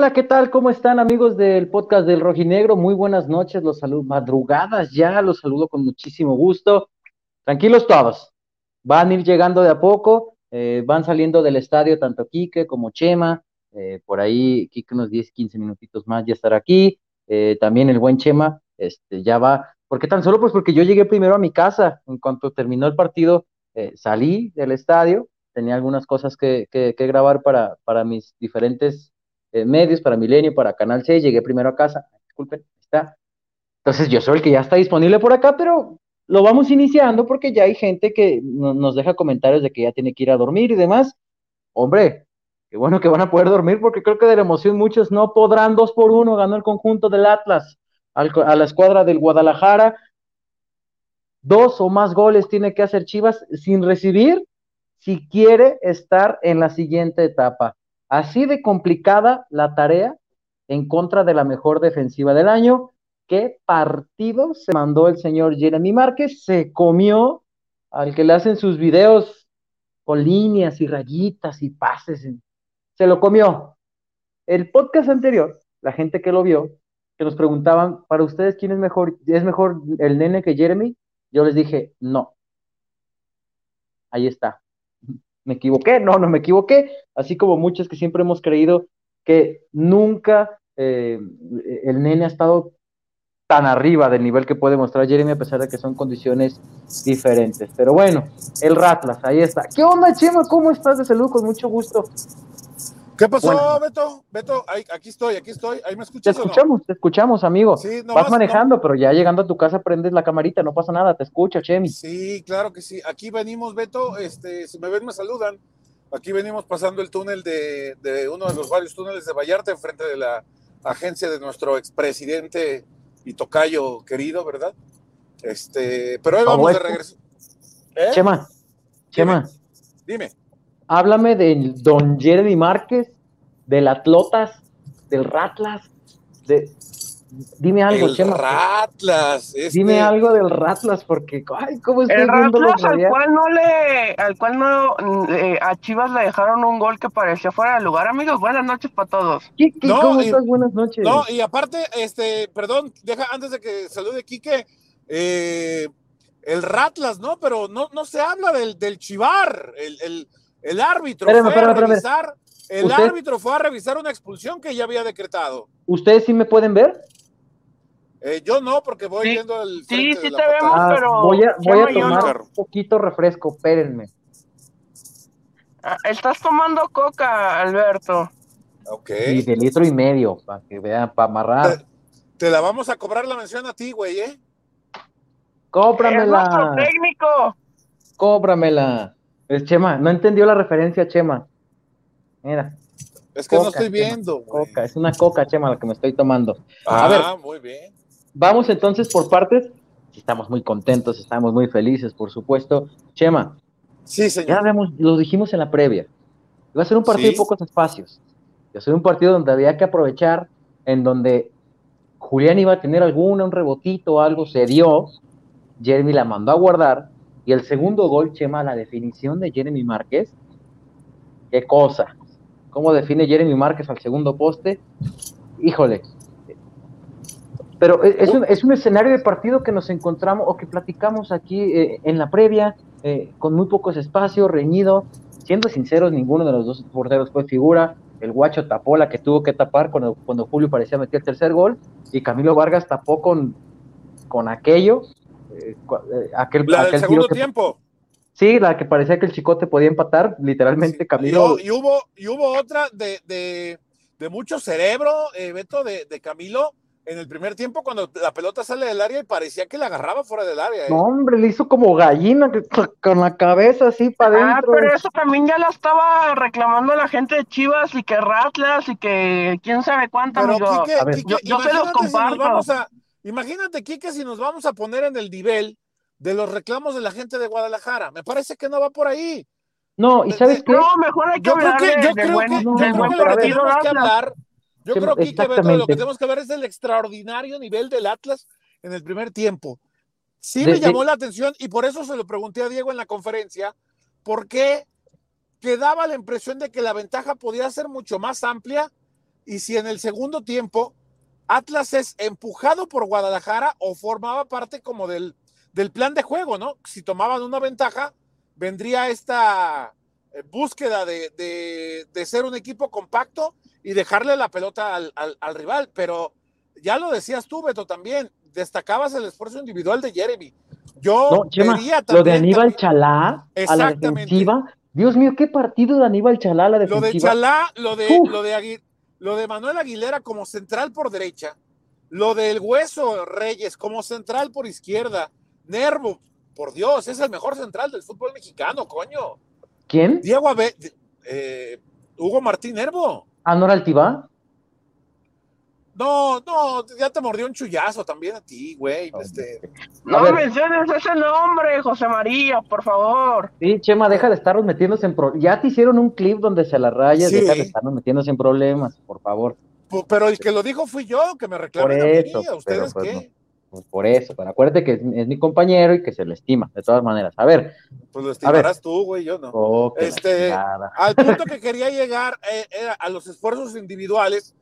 Hola, ¿qué tal? ¿Cómo están amigos del podcast del Rojinegro? Muy buenas noches, los saludo, madrugadas ya, los saludo con muchísimo gusto. Tranquilos todos, van a ir llegando de a poco, eh, van saliendo del estadio tanto Quique como Chema, eh, por ahí Quique unos 10, 15 minutitos más ya estará aquí, eh, también el buen Chema este, ya va. ¿Por qué tan solo? Pues porque yo llegué primero a mi casa, en cuanto terminó el partido, salí del estadio, tenía algunas cosas que, que, que grabar para, para mis diferentes eh, medios, para Milenio, para Canal 6, llegué primero a casa, disculpen, está. Entonces yo soy el que ya está disponible por acá, pero lo vamos iniciando porque ya hay gente que nos deja comentarios de que ya tiene que ir a dormir y demás. Hombre, qué bueno que van a poder dormir porque creo que de la emoción muchos no podrán, dos por uno, ganó el conjunto del Atlas a la escuadra del Guadalajara. Dos o más goles tiene que hacer Chivas sin recibir si quiere estar en la siguiente etapa. Así de complicada la tarea en contra de la mejor defensiva del año. ¿Qué partido se mandó el señor Jeremy Márquez? Se comió al que le hacen sus videos con líneas y rayitas y pases. Se lo comió. El podcast anterior, la gente que lo vio, que nos preguntaban, para ustedes, ¿quién es mejor? ¿Es mejor el nene que Jeremy? Yo les dije, no. Ahí está me equivoqué, no, no me equivoqué, así como muchos que siempre hemos creído que nunca eh, el nene ha estado tan arriba del nivel que puede mostrar Jeremy a pesar de que son condiciones diferentes. Pero bueno, el Ratlas, ahí está. ¿Qué onda, Chema? ¿Cómo estás de salud? Con mucho gusto. ¿Qué pasó, Beto? Beto, aquí estoy, aquí estoy. ¿Ahí me escuchas? Te escuchamos, te escuchamos, amigo. Sí, Vas manejando, pero ya llegando a tu casa prendes la camarita, no pasa nada, te escucho, Chemi. Sí, claro que sí. Aquí venimos, Beto, este, si me ven, me saludan. Aquí venimos pasando el túnel de, uno de los varios túneles de Vallarta, enfrente de la agencia de nuestro expresidente y tocayo querido, ¿verdad? Este, pero hoy vamos de regreso. ¿Eh? Chema, Chema. Dime háblame del Don Jeremy Márquez, del Atlotas, del Ratlas, de... Dime algo, el Ratlas. Este Dime algo del Ratlas, porque, ay, ¿cómo estoy El Ratlas al cual no le, al cual no, eh, a Chivas le dejaron un gol que parecía fuera de lugar. Amigos, buenas noches para todos. ¿Cómo estás? Buenas noches. No, y aparte, este, perdón, deja, antes de que salude Quique, eh, el Ratlas, ¿no? Pero no, no se habla del, del Chivar, el, el el árbitro fue a revisar, el árbitro fue a revisar una expulsión que ya había decretado. ¿Ustedes sí me pueden ver? Eh, yo no, porque voy viendo el. Sí, sí te vemos, ah, pero. Voy a, voy a tomar un poquito refresco, espérenme. Ah, estás tomando coca, Alberto. Ok. Y de litro y medio, para que vean, para amarrar. Te, te, la vamos a cobrar la mención a ti, güey, ¿eh? Cómpramela. Es técnico. Cómpramela. Es Chema, no entendió la referencia, Chema. Mira. Es que no estoy viendo. coca, es una coca, Chema, la que me estoy tomando. Ah, a ver, muy bien. Vamos entonces por partes. Estamos muy contentos, estamos muy felices, por supuesto. Chema. Sí, señor. Ya lo dijimos en la previa. Iba a ser un partido de pocos espacios. Iba a ser un partido donde había que aprovechar, en donde Julián iba a tener alguna, un rebotito o algo, se dio. Jeremy la mandó a guardar y el segundo gol, Chema, la definición de Jeremy Márquez. Qué cosa. ¿Cómo define Jeremy Márquez al segundo poste? Híjole. Pero es un, es un escenario de partido que nos encontramos o que platicamos aquí eh, en la previa, eh, con muy pocos espacios, reñido. Siendo sinceros, ninguno de los dos porteros fue figura. El guacho tapó la que tuvo que tapar cuando, cuando Julio parecía meter el tercer gol. Y Camilo Vargas tapó con, con aquello eh, eh, aquel, la del segundo tiempo. Sí, la que parecía que el chicote podía empatar, literalmente Camilo. Y, hubo, y hubo otra de, de, mucho cerebro, eh, Beto, de, Camilo, en el primer tiempo cuando la pelota sale del área y parecía que la agarraba fuera del área. No, hombre, le hizo como gallina con la cabeza así para adentro. Ah, pero eso también ya la estaba reclamando la gente de Chivas y que Ratlas y que quién sabe cuánto. yo, se los comparto. Imagínate, Kike, si nos vamos a poner en el nivel de los reclamos de la gente de Guadalajara. Me parece que no va por ahí. No, y sabes qué? No, mejor hay que hablar de, yo creo que, yo creo que lo que tenemos que hablar, yo creo que, lo que tenemos que ver es el extraordinario nivel del Atlas en el primer tiempo. Sí me llamó la atención y por eso se lo pregunté a Diego en la conferencia, porque quedaba la impresión de que la ventaja podía ser mucho más amplia y si en el segundo tiempo Atlas es empujado por Guadalajara o formaba parte como del, del plan de juego, ¿no? Si tomaban una ventaja, vendría esta eh, búsqueda de, ser un equipo compacto y dejarle la pelota al, rival. Pero ya lo decías tú, Beto, también, destacabas el esfuerzo individual de Jeremy. Yo no, lo de Aníbal Chalá a la defensiva. Dios mío, qué partido de Aníbal Chalá a la defensiva. Lo de Chalá, lo de, lo de, lo de Manuel Aguilera como central por derecha, lo del Hueso Reyes como central por izquierda, Nervo, por Dios, es el mejor central del fútbol mexicano, coño. ¿Quién? Diego Abe, eh, Hugo Martín Nervo. ¿Ah, no No, no, ya te mordió un chullazo también a ti, güey. Este. No menciones ese nombre, José María, por favor. Sí, Chema, deja de estarnos metiéndose en problemas. Ya te hicieron un clip donde se la rayas, deja de estarnos metiéndose en problemas, por favor. Pero el que lo dijo fui yo, que me reclamen a mí, ¿a ustedes pues, qué? Pues por eso, pero acuérdate que es, mi compañero y que se le estima, de todas maneras. A ver. Pues lo estimarás tú, güey, yo no. este, al punto que quería llegar eh, era a los esfuerzos individuales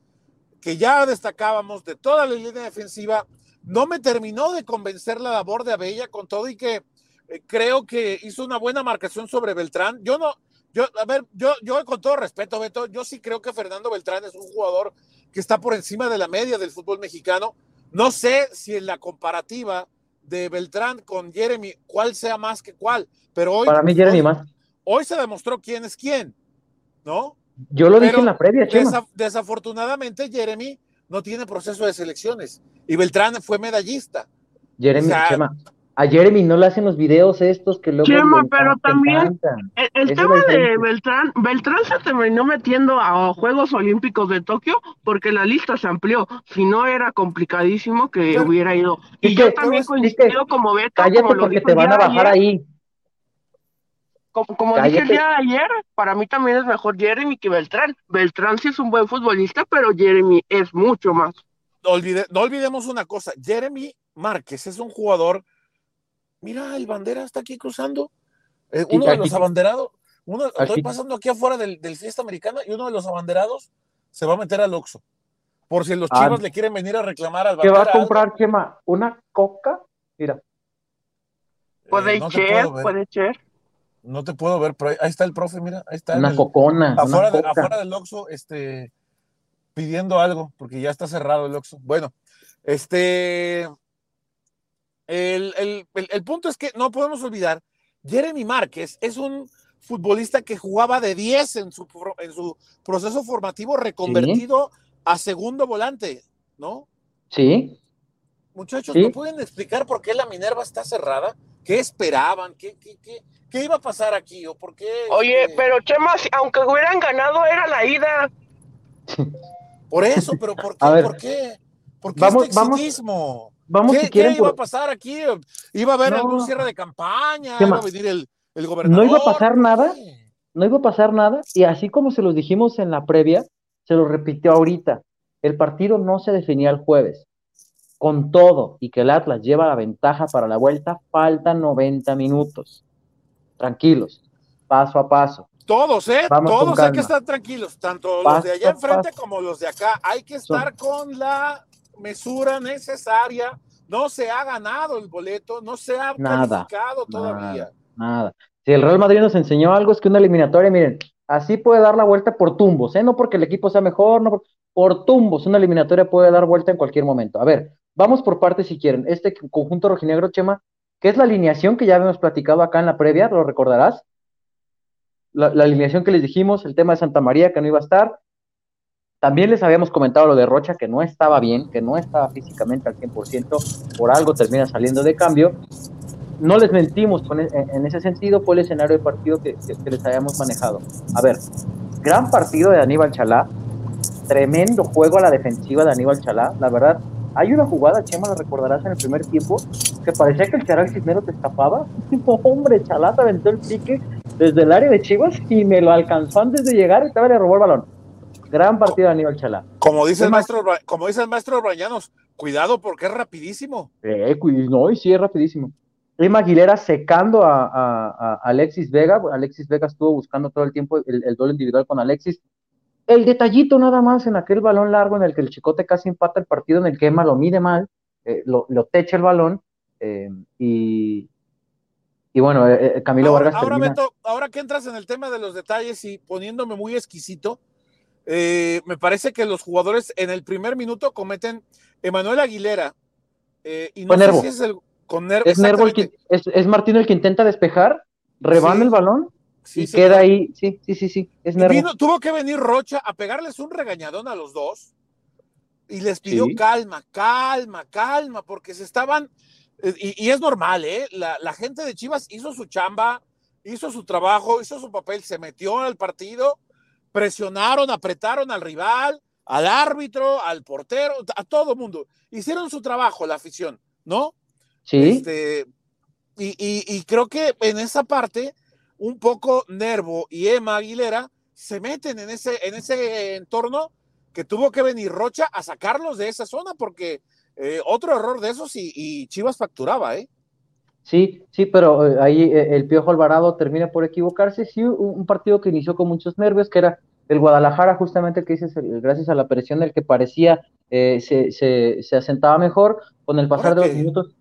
que ya destacábamos de toda la línea defensiva. No me terminó de convencer la labor de Abella con todo y que eh, creo que hizo una buena marcación sobre Beltrán. Yo no, yo, a ver, yo, yo con todo respeto, Beto, yo sí creo que Fernando Beltrán es un jugador que está por encima de la media del fútbol mexicano no sé si en la comparativa de Beltrán con Jeremy, cuál sea más que cuál, pero hoy. Para mí, Jeremy más. Hoy se demostró quién es quién, ¿no? Yo lo dije en la previa, Chema. desafortunadamente, Jeremy no tiene proceso de selecciones y Beltrán fue medallista. Jeremy, Chema, a Jeremy no le hacen los videos estos que luego. Chema, pero también el, tema de Beltrán, Beltrán se terminó metiendo a Juegos Olímpicos de Tokio porque la lista se amplió. Si no, era complicadísimo que hubiera ido. Y, yo también coincido como Beto. Cállate como porque te van a bajar ahí. Como, dije el día de ayer, para mí también es mejor Jeremy que Beltrán. Beltrán sí es un buen futbolista, pero Jeremy es mucho más. no olvidemos una cosa: Jeremy Márquez es un jugador mira, el bandera está aquí cruzando. Eh, uno de los abanderados, uno, estoy pasando aquí afuera del, fiesta americana y uno de los abanderados se va a meter al Oxxo. Por si los ah. chivas le quieren venir a reclamar al bandera. ¿Qué va a comprar, Chema? ¿Una coca? Mira. Puede eh, ser, puede ser. No te puedo ver, pero ahí está el profe, mira, ahí está. Una cocona. Afuera, afuera del Oxxo, este, pidiendo algo, porque ya está cerrado el Oxxo. Bueno, este, el, punto es que no podemos olvidar, Jeremy Márquez es un futbolista que jugaba de 10 en su, en su proceso formativo reconvertido a segundo volante, ¿no? Sí. Muchachos, ¿no pueden explicar por qué la Minerva está cerrada? ¿Qué esperaban? ¿Qué, qué, iba a pasar aquí? ¿O por qué, Oye, este pero Chema, aunque hubieran ganado, era la ida. Por eso, pero ¿por qué? ¿Por qué? ¿Por qué vamos, este exitismo? Vamos, ¿Qué, ¿qué iba a pasar aquí? ¿Iba a haber algún cierre de campaña? ¿Iba a venir el, el, gobernador? No iba a pasar nada, no iba a pasar nada, y así como se los dijimos en la previa, se lo repitió ahorita. El partido no se definía el jueves. Con todo y que el Atlas lleva la ventaja para la vuelta, faltan 90 minutos. Tranquilos, paso a paso. Todos, ¿eh? Todos hay que estar tranquilos, tanto los de allá enfrente como los de acá. Hay que estar con la mesura necesaria. No se ha ganado el boleto, no se ha nada, calificado todavía. Nada, Si el Real Madrid nos enseñó algo, es que una eliminatoria, miren, así puede dar la vuelta por tumbos, ¿eh? No porque el equipo sea mejor, no por, tumbos. Una eliminatoria puede dar vuelta en cualquier momento. A ver, vamos por partes si quieren. Este conjunto rojinegro, Chema, que es la alineación que ya habíamos platicado acá en la previa, ¿lo recordarás? La, alineación que les dijimos, el tema de Santa María, que no iba a estar, también les habíamos comentado lo de Rocha, que no estaba bien, que no estaba físicamente al 100%, por algo termina saliendo de cambio. No les mentimos e, en, ese sentido, fue el escenario de partido que, les habíamos manejado. A ver, gran partido de Aníbal Chalá, tremendo juego a la defensiva de Aníbal Chalá, la verdad. Hay una jugada, Chema, la recordarás en el primer tiempo, que parecía que el Charal Cisnero te escapaba. hombre, Chalá te aventó el pique desde el área de Chivas y me lo alcanzó antes de llegar y estaba le robó el balón Gran partido de Aníbal Chalá. Como dice, el maestro, como dice el maestro Brañanos, cuidado porque es rapidísimo. Eh, no, y sí es rapidísimo. Emma Aguilera secando a, Alexis Vega. Alexis Vega estuvo buscando todo el tiempo el, el individual con Alexis. El detallito nada más en aquel balón largo en el que el Chicote casi empata el partido, en el que Emma lo mide mal, eh, lo, lo, techa el balón, eh, y, y bueno, eh, Camilo ahora, Vargas. Ahora, Beto, ahora que entras en el tema de los detalles y poniéndome muy exquisito, me parece que los jugadores en el primer minuto cometen Emanuel Aguilera. y no sé si es el. Con es, Nervo el que, es, es Martino el que intenta despejar, rebana el balón y queda ahí, sí, sí, sí, sí, es Vino, tuvo que venir Rocha a pegarles un regañadón a los dos y les pidió calma, calma, calma, porque se estaban, eh, y, es normal, ¿eh? La, la, gente de Chivas hizo su chamba, hizo su trabajo, hizo su papel, se metió en el partido, presionaron, apretaron al rival, al árbitro, al portero, a todo mundo. Hicieron su trabajo, la afición, ¿no? Sí. Este, y, y, y creo que en esa parte un poco Nervo y Emma Aguilera se meten en ese, en ese entorno que tuvo que venir Rocha a sacarlos de esa zona porque eh, otro error de esos y, Chivas facturaba, ¿eh? Sí, sí, pero eh, ahí eh, el Piojo Alvarado termina por equivocarse. Sí, un, partido que inició con muchos nervios, que era el Guadalajara, justamente que dices, gracias a la presión del que parecía se, se, asentaba mejor, con el pasar de los minutos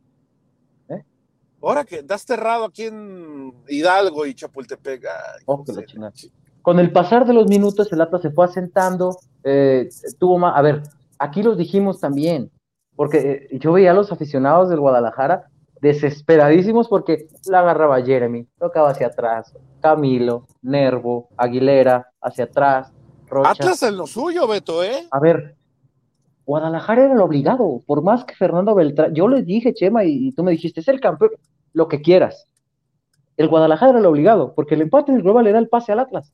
Ahora que das cerrado aquí en Hidalgo y Chapultepec. Oh, Con el pasar de los minutos, el Atlas se fue asentando, eh, tuvo más. A ver, aquí los dijimos también, porque eh, yo veía a los aficionados del Guadalajara desesperadísimos porque la agarraba Jeremy, tocaba hacia atrás, Camilo, Nervo, Aguilera, hacia atrás. Rocha. Atlas en lo suyo, Beto, ¿eh? A ver, Guadalajara era el obligado, por más que Fernando Beltrán, yo les dije, Chema, y, tú me dijiste, es el campeón, lo que quieras. El Guadalajara era el obligado, porque el empate en el global le da el pase al Atlas.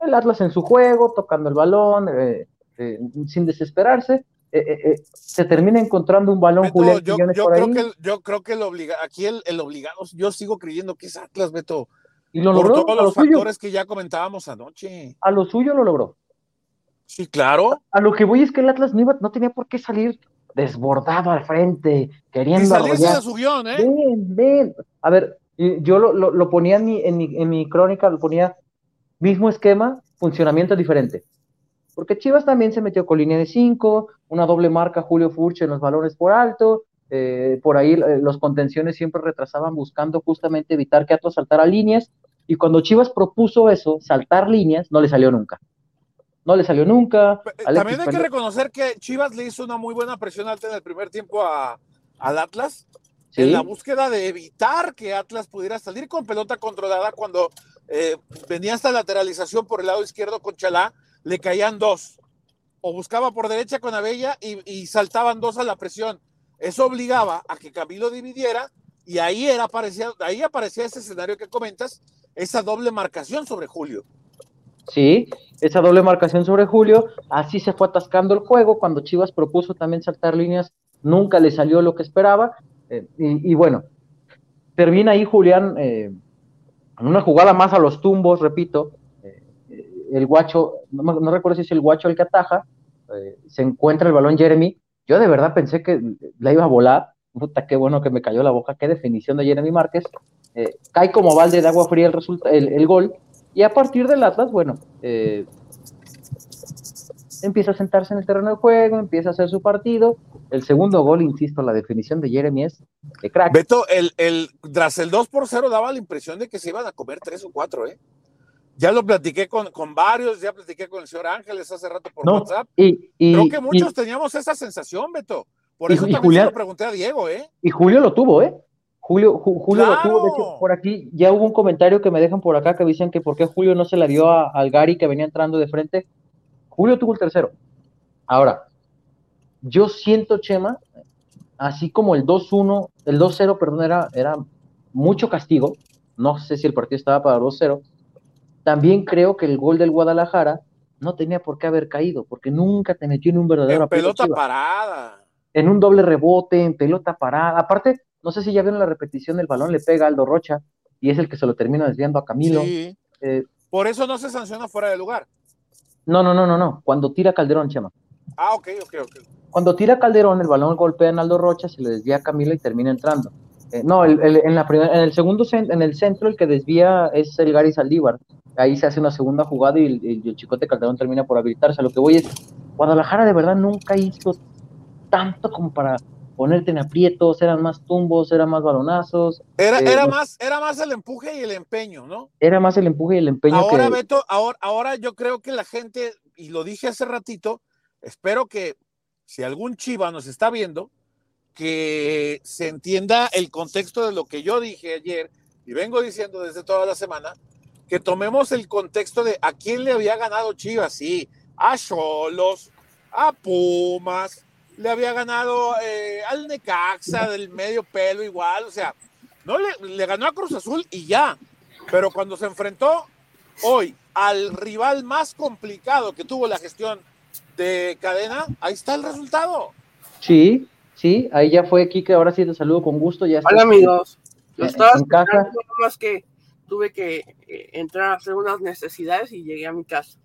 El Atlas en su juego, tocando el balón, eh, eh, sin desesperarse, eh, se termina encontrando un balón Beto, yo, creo Que, yo creo que el obligado, aquí el, el, obligado, yo sigo creyendo que es Atlas, Beto. Y lo logró. Por todos los factores que ya comentábamos anoche. A lo suyo lo logró. Sí, claro. A, lo que voy es que el Atlas no, no tenía por qué salir desbordado al frente, queriendo. Y salirse de su guion, ¿eh? Ven, ven. A ver, yo lo, lo, ponía en mi, en, mi, en mi crónica, lo ponía mismo esquema, funcionamiento diferente. Porque Chivas también se metió con línea de cinco, una doble marca Julio Furche en los valores por alto, eh, por ahí eh, los contenciones siempre retrasaban buscando justamente evitar que Atlas saltara líneas, y cuando Chivas propuso eso, saltar líneas, no le salió nunca no le salió nunca. Eh, también hay que reconocer que Chivas le hizo una muy buena presión alta en el primer tiempo a, al Atlas, en la búsqueda de evitar que Atlas pudiera salir con pelota controlada cuando eh, venía esta lateralización por el lado izquierdo con Chalá, le caían dos. O buscaba por derecha con Abella y, saltaban dos a la presión. Eso obligaba a que Camilo dividiera y ahí, era, aparecía, ahí aparecía ese escenario que comentas, esa doble marcación sobre Julio. Sí, esa doble marcación sobre Julio, así se fue atascando el juego, cuando Chivas propuso también saltar líneas, nunca le salió lo que esperaba, eh, y, bueno, termina ahí Julián eh, en una jugada más a los tumbos, repito, eh, el guacho, no, recuerdo si es el guacho el que ataja, se encuentra el balón Jeremy, yo de verdad pensé que la iba a volar, puta, qué bueno que me cayó la boca, qué definición de Jeremy Márquez, cae como balde de agua fría el, el gol, y a partir del Atlas, bueno, eh, empieza a sentarse en el terreno de juego, empieza a hacer su partido. El segundo gol, insisto, la definición de Jeremy es de crack. Beto, el, el, tras el 2 por 0 daba la impresión de que se iban a comer 3 o 4, ¿eh? Ya lo platiqué con, con varios, ya platiqué con el señor Ángeles hace rato por WhatsApp. Y, Creo que muchos teníamos esa sensación, Beto. Por eso también se lo pregunté a Diego, ¿eh? Y Julio lo tuvo, ¿eh? Julio, Julio lo tuvo, de hecho, por aquí ya hubo un comentario que me dejan por acá que dicen que por qué Julio no se la dio a, al Gary que venía entrando de frente. Julio tuvo el tercero. Ahora, yo siento, Chema, así como el 2-1, el 2-0, perdón, era, era mucho castigo, no sé si el partido estaba para 2-0, también creo que el gol del Guadalajara no tenía por qué haber caído, porque nunca te metió en un verdadero... En pelota parada. En un doble rebote, en pelota parada. Aparte, no sé si ya vieron la repetición del balón, le pega a Aldo Rocha y es el que se lo termina desviando a Camilo. Sí. Eh, Por eso no se sanciona fuera de lugar. No, no, no, no, no. Cuando tira Calderón, Chema. Ah, ok, ok, ok. Cuando tira Calderón, el balón golpea a Aldo Rocha, se le desvía a Camilo y termina entrando. Eh, no, en, la en el segundo en el centro el que desvía es el Gary Saldívar. ahí se hace una segunda jugada y el, Chicote Calderón termina por habilitarse. lo que voy es, Guadalajara de verdad nunca hizo tanto como para ponerte en aprietos, eran más tumbos, eran más balonazos. Era, eh, era, más, era más el empuje y el empeño, ¿no? Era más el empuje y el empeño. Ahora, Beto, ahora, ahora yo creo que la gente, y lo dije hace ratito, espero que si algún chiva nos está viendo, que se entienda el contexto de lo que yo dije ayer y vengo diciendo desde toda la semana, que tomemos el contexto de a quién le había ganado Chivas, sí, a Cholos, a Pumas, le había ganado eh, al Necaxa del medio pelo igual, o sea, no le, le ganó a Cruz Azul y ya, pero cuando se enfrentó hoy al rival más complicado que tuvo la gestión de cadena, ahí está el resultado. Sí, sí, ahí ya fue Kike, ahora sí te saludo con gusto. Ya Hola amigos, lo estaba en casa. más que tuve que eh, entrar a hacer unas necesidades y llegué a mi casa.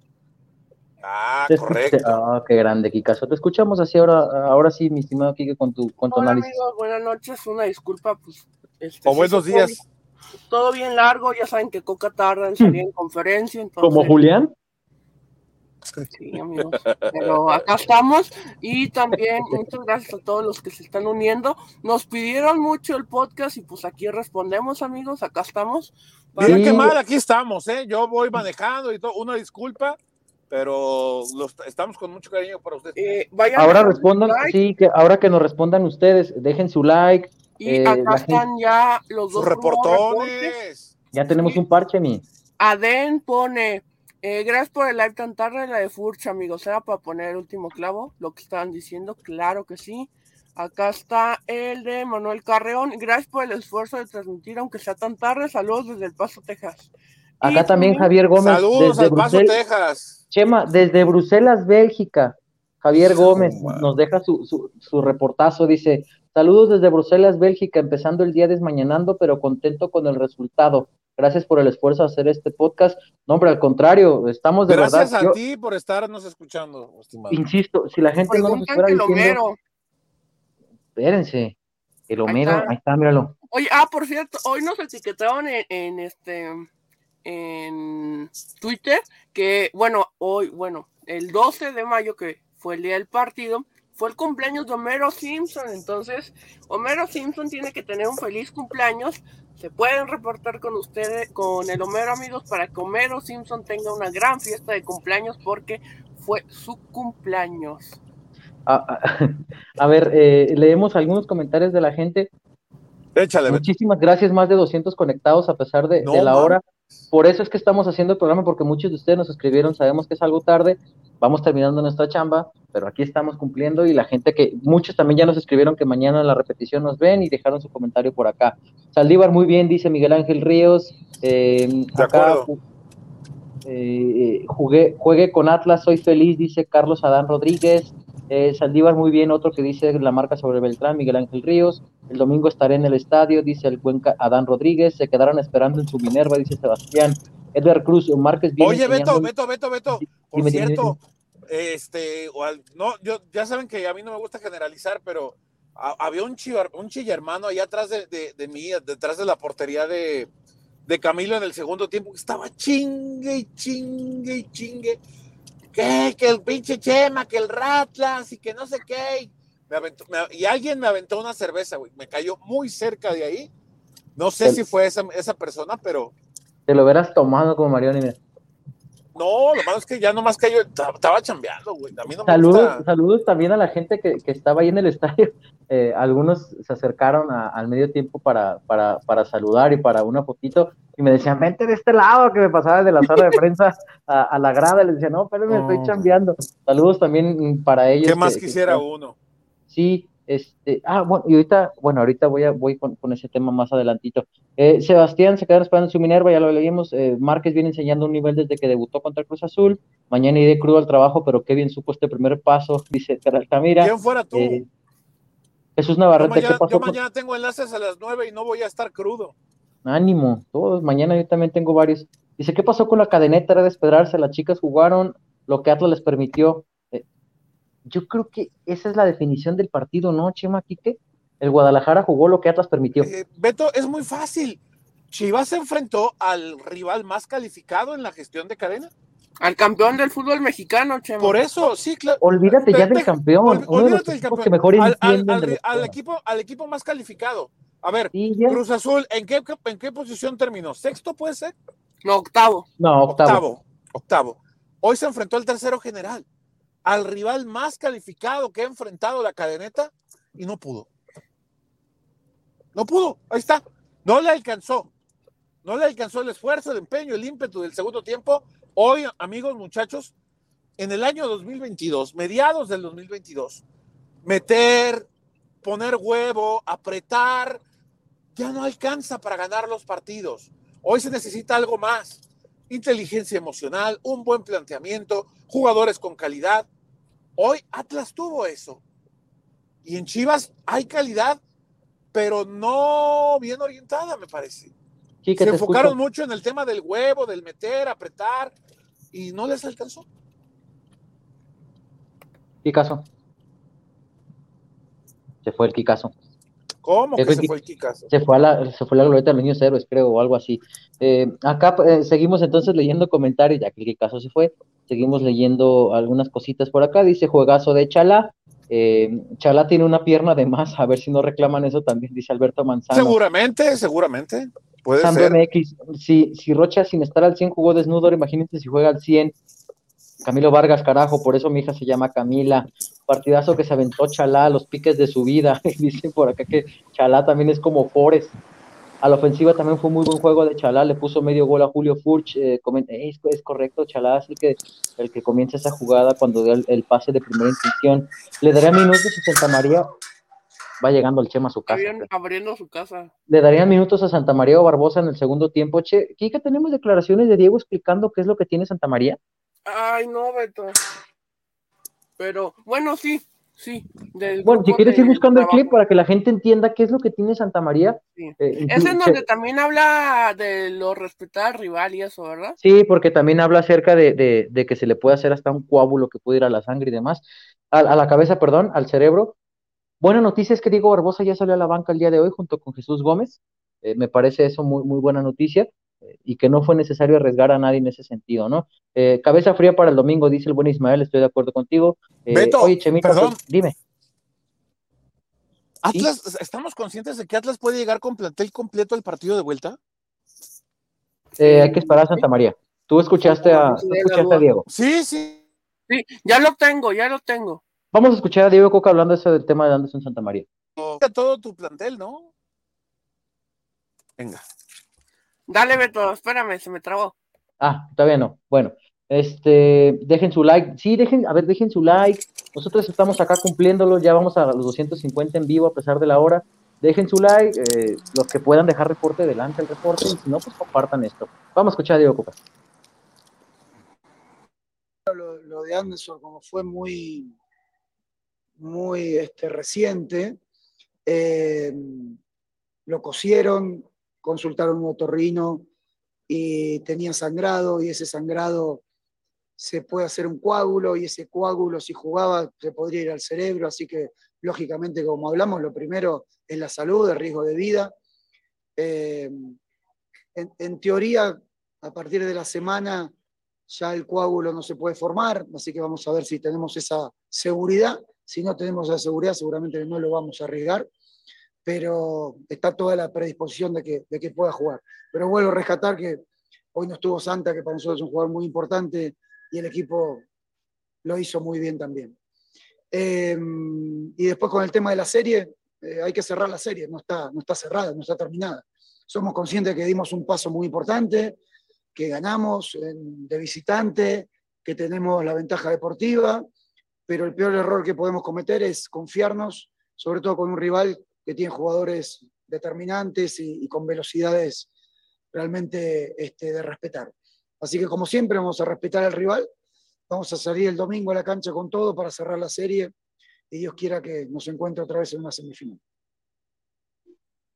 Ah, correcto. Ah, qué grande, Kikazo. Te escuchamos así ahora, ahora sí, mi estimado Kike, con tu, con tu Hola, Amigos, buenas noches, una disculpa, pues. Este, o buenos días. Todo bien largo, ya saben que Coca tarda en salir en conferencia. Entonces... ¿Como Julián? Sí, amigos. Pero acá estamos y también muchas gracias a todos los que se están uniendo. Nos pidieron mucho el podcast y pues aquí respondemos, amigos. Acá estamos. Bien, qué mal, aquí estamos, ¿eh? Yo voy manejando y todo. Una disculpa pero los, estamos con mucho cariño para ustedes. Eh, ahora respondan, sí, que ahora que nos respondan ustedes, dejen su like. Y eh, acá están ya los dos reportones. Ya tenemos un parche, mi. Aden pone, eh, gracias por el like tan tarde, la de Furcha, amigos. Era para poner el último clavo, lo que estaban diciendo, claro que sí. Acá está el de Manuel Carreón. Gracias por el esfuerzo de transmitir, aunque sea tan tarde. Saludos desde El Paso, Texas. Acá también Javier Gómez. Saludos desde al Paso, Texas. Chema, desde Bruselas, Bélgica. Javier Gómez nos deja su, su, reportazo, dice, saludos desde Bruselas, Bélgica, empezando el día desmañanando, pero contento con el resultado. Gracias por el esfuerzo de hacer este podcast. No, hombre, al contrario, estamos de verdad. Gracias a ti por estarnos escuchando, estimado. Insisto, si la gente no nos espera diciendo... Espérense, el Homero, ahí está. míralo. Oye, ah, por cierto, hoy nos etiquetaron en este en Twitter que, bueno, hoy, bueno, el 12 de mayo, que fue el día del partido, fue el cumpleaños de Homero Simpson. Entonces, Homero Simpson tiene que tener un feliz cumpleaños. Se pueden reportar con ustedes, con el Homero, amigos, para que Homero Simpson tenga una gran fiesta de cumpleaños porque fue su cumpleaños. A, ver, eh, leemos algunos comentarios de la gente. Échale. Muchísimas gracias, más de 200 conectados a pesar de, la hora. Por eso es que estamos haciendo el programa, porque muchos de ustedes nos escribieron, sabemos que es algo tarde, vamos terminando nuestra chamba, pero aquí estamos cumpliendo y la gente que, muchos también ya nos escribieron que mañana en la repetición nos ven y dejaron su comentario por acá. Saldívar, muy bien, dice Miguel Ángel Ríos. Eh, acá, eh, jugué, juegue con Atlas, soy feliz, dice Carlos Adán Rodríguez. Eh, Saldívar, muy bien, otro que dice la marca sobre Beltrán, Miguel Ángel Ríos. El domingo estaré en el estadio, dice el buen Adán Rodríguez. Se quedaron esperando en su Minerva, dice Sebastián. Edgar Cruz, Márquez. Oye, Beto, Beto, Beto, Beto. Por cierto, este, no, yo, ya saben que a mí no me gusta generalizar, pero había un, chivar, un hermano ahí atrás de, de, mí, detrás de la portería de, de Camilo en el segundo tiempo, que estaba chingue y chingue y chingue ¿Qué? Que el pinche Chema, que el Ratlas y que no sé qué. y alguien me aventó una cerveza, güey. Me cayó muy cerca de ahí. No sé si fue esa, esa persona, pero. Te lo hubieras tomado como Mariano. No, lo malo es que ya nomás cayó, estaba chambeando, güey. A mí no saludos, me saludos también a la gente que, que estaba ahí en el estadio. Eh, algunos se acercaron al medio tiempo para, para, para, saludar y para una fotito y me decían, vente de este lado, que me pasaba de la sala de prensa a, la grada. Les decía, no, pero me estoy chambeando. Saludos también para ellos. ¿Qué más quisiera uno? Sí, este, ah, bueno, y ahorita, bueno, ahorita voy a, voy con, ese tema más adelantito. Eh, Sebastián se quedaron esperando su Minerva, ya lo leímos. Eh, Márquez viene enseñando un nivel desde que debutó contra Cruz Azul. Mañana iré crudo al trabajo, pero qué bien supo este primer paso, dice Altamira. ¿Quién fuera tú? Eh, Jesús Navarrete, ¿qué pasó? Yo mañana tengo enlaces a las nueve y no voy a estar crudo. Ánimo, todos, mañana yo también tengo varios. Dice, ¿qué pasó con la cadeneta? Era de las chicas jugaron lo que Atlas les permitió yo creo que esa es la definición del partido, ¿no, Chema Quique? El Guadalajara jugó lo que Atlas permitió. Eh, Beto, es muy fácil. Chivas se enfrentó al rival más calificado en la gestión de cadena. Al campeón del fútbol mexicano, Chema. Por eso, sí, claro. Olvídate ya del campeón. olvídate del campeón. Que mejor al, al, equipo, al equipo más calificado. A ver, Cruz Azul, ¿en qué, ¿en qué posición terminó? ¿Sexto puede ser? No, octavo. No, octavo. Octavo. octavo. Hoy se enfrentó al tercero general, al rival más calificado que ha enfrentado la cadeneta y no pudo. No pudo, ahí está. No le alcanzó. No le alcanzó el esfuerzo, el empeño, el ímpetu del segundo tiempo Hoy, amigos, muchachos, en el año 2022, mediados del 2022, meter, poner huevo, apretar, ya no alcanza para ganar los partidos. Hoy se necesita algo más. Inteligencia emocional, un buen planteamiento, jugadores con calidad. Hoy Atlas tuvo eso. Y en Chivas hay calidad, pero no bien orientada, me parece. se enfocaron mucho en el tema del huevo, del meter, apretar, y no les alcanzó. Kikazo. Se fue el Kikazo. ¿Cómo que se fue el Kikazo? Se fue a la, se fue la glorieta de los niños héroes, creo, o algo así. Eh, acá eh, seguimos entonces leyendo comentarios, ya que el Kikazo se fue. Seguimos leyendo algunas cositas por acá. Dice juegazo de Chala. Eh, Chala tiene una pierna de más, a ver si no reclaman eso también, dice Alberto Manzano. Seguramente, seguramente. Puede MX, si, si Rocha sin estar al 100 jugó desnudo, imagínate si juega al 100. Camilo Vargas, carajo, por eso mi hija se llama Camila. Partidazo que se aventó Chalá, los piques de su vida. Dicen por acá que Chalá también es como Forest. A la ofensiva también fue muy buen juego de Chalá, le puso medio gol a Julio Furch. Eh, es, correcto, Chalá es el que, el que comienza esa jugada cuando da el, pase de primera intención. Le daría minutos a Santa María va llegando el Chema a su casa. abriendo su casa. Le darían minutos a Santa María o Barbosa en el segundo tiempo. Che, Kika, tenemos declaraciones de Diego explicando qué es lo que tiene Santa María. Ay, no, Beto. Pero, bueno, sí, sí. Bueno, si quieres ir buscando el clip para que la gente entienda qué es lo que tiene Santa María. Sí. Eh, es en donde también habla de lo respetar al rival y eso, ¿verdad? Sí, porque también habla acerca de, de, que se le puede hacer hasta un coágulo que puede ir a la sangre y demás. a la cabeza, perdón, al cerebro Buena noticia es que Diego Barbosa ya salió a la banca el día de hoy junto con Jesús Gómez. Eh, me parece eso muy, muy buena noticia eh, y que no fue necesario arriesgar a nadie en ese sentido, ¿no? Eh, cabeza fría para el domingo, dice el buen Ismael, estoy de acuerdo contigo. oye, Chemita, pues, perdón. dime. Atlas, ¿estamos conscientes de que Atlas puede llegar con plantel completo al partido de vuelta? hay que esperar a Santa María. Tú escuchaste a, escuchaste a Diego. Sí, sí. Sí, ya lo tengo, ya lo tengo. Vamos a escuchar a Diego Coca hablando eso del tema de Anderson Santa María. Todo tu plantel, ¿no? Venga. Dale, Beto, espérame, se me trabó. Ah, todavía no. Bueno, este, dejen su like. Sí, dejen, a ver, dejen su like. Nosotros estamos acá cumpliéndolo, ya vamos a los 250 en vivo a pesar de la hora. Dejen su like, eh, los que puedan dejar reporte, adelante el reporte, y si no, pues compartan esto. Vamos a escuchar a Diego Coca. lo de Anderson, como fue muy, muy este, reciente. Eh, lo cosieron, consultaron un otorrino y tenía sangrado y ese sangrado se puede hacer un coágulo y ese coágulo si jugaba se podría ir al cerebro, así que lógicamente como hablamos, lo primero es la salud, el riesgo de vida. Eh, en, teoría, a partir de la semana ya el coágulo no se puede formar, así que vamos a ver si tenemos esa seguridad. Si no tenemos la seguridad, seguramente no lo vamos a arriesgar, pero está toda la predisposición de que, de que pueda jugar. Pero vuelvo a rescatar que hoy no estuvo Santa, que para nosotros es un jugador muy importante y el equipo lo hizo muy bien también. Eh, y después con el tema de la serie, eh, hay que cerrar la serie, no está, no está cerrada, no está terminada. Somos conscientes que dimos un paso muy importante, que ganamos de visitante, que tenemos la ventaja deportiva pero el peor error que podemos cometer es confiarnos, sobre todo con un rival que tiene jugadores determinantes y, con velocidades realmente este, de respetar. Así que como siempre vamos a respetar al rival, vamos a salir el domingo a la cancha con todo para cerrar la serie y Dios quiera que nos encuentre otra vez en una semifinal.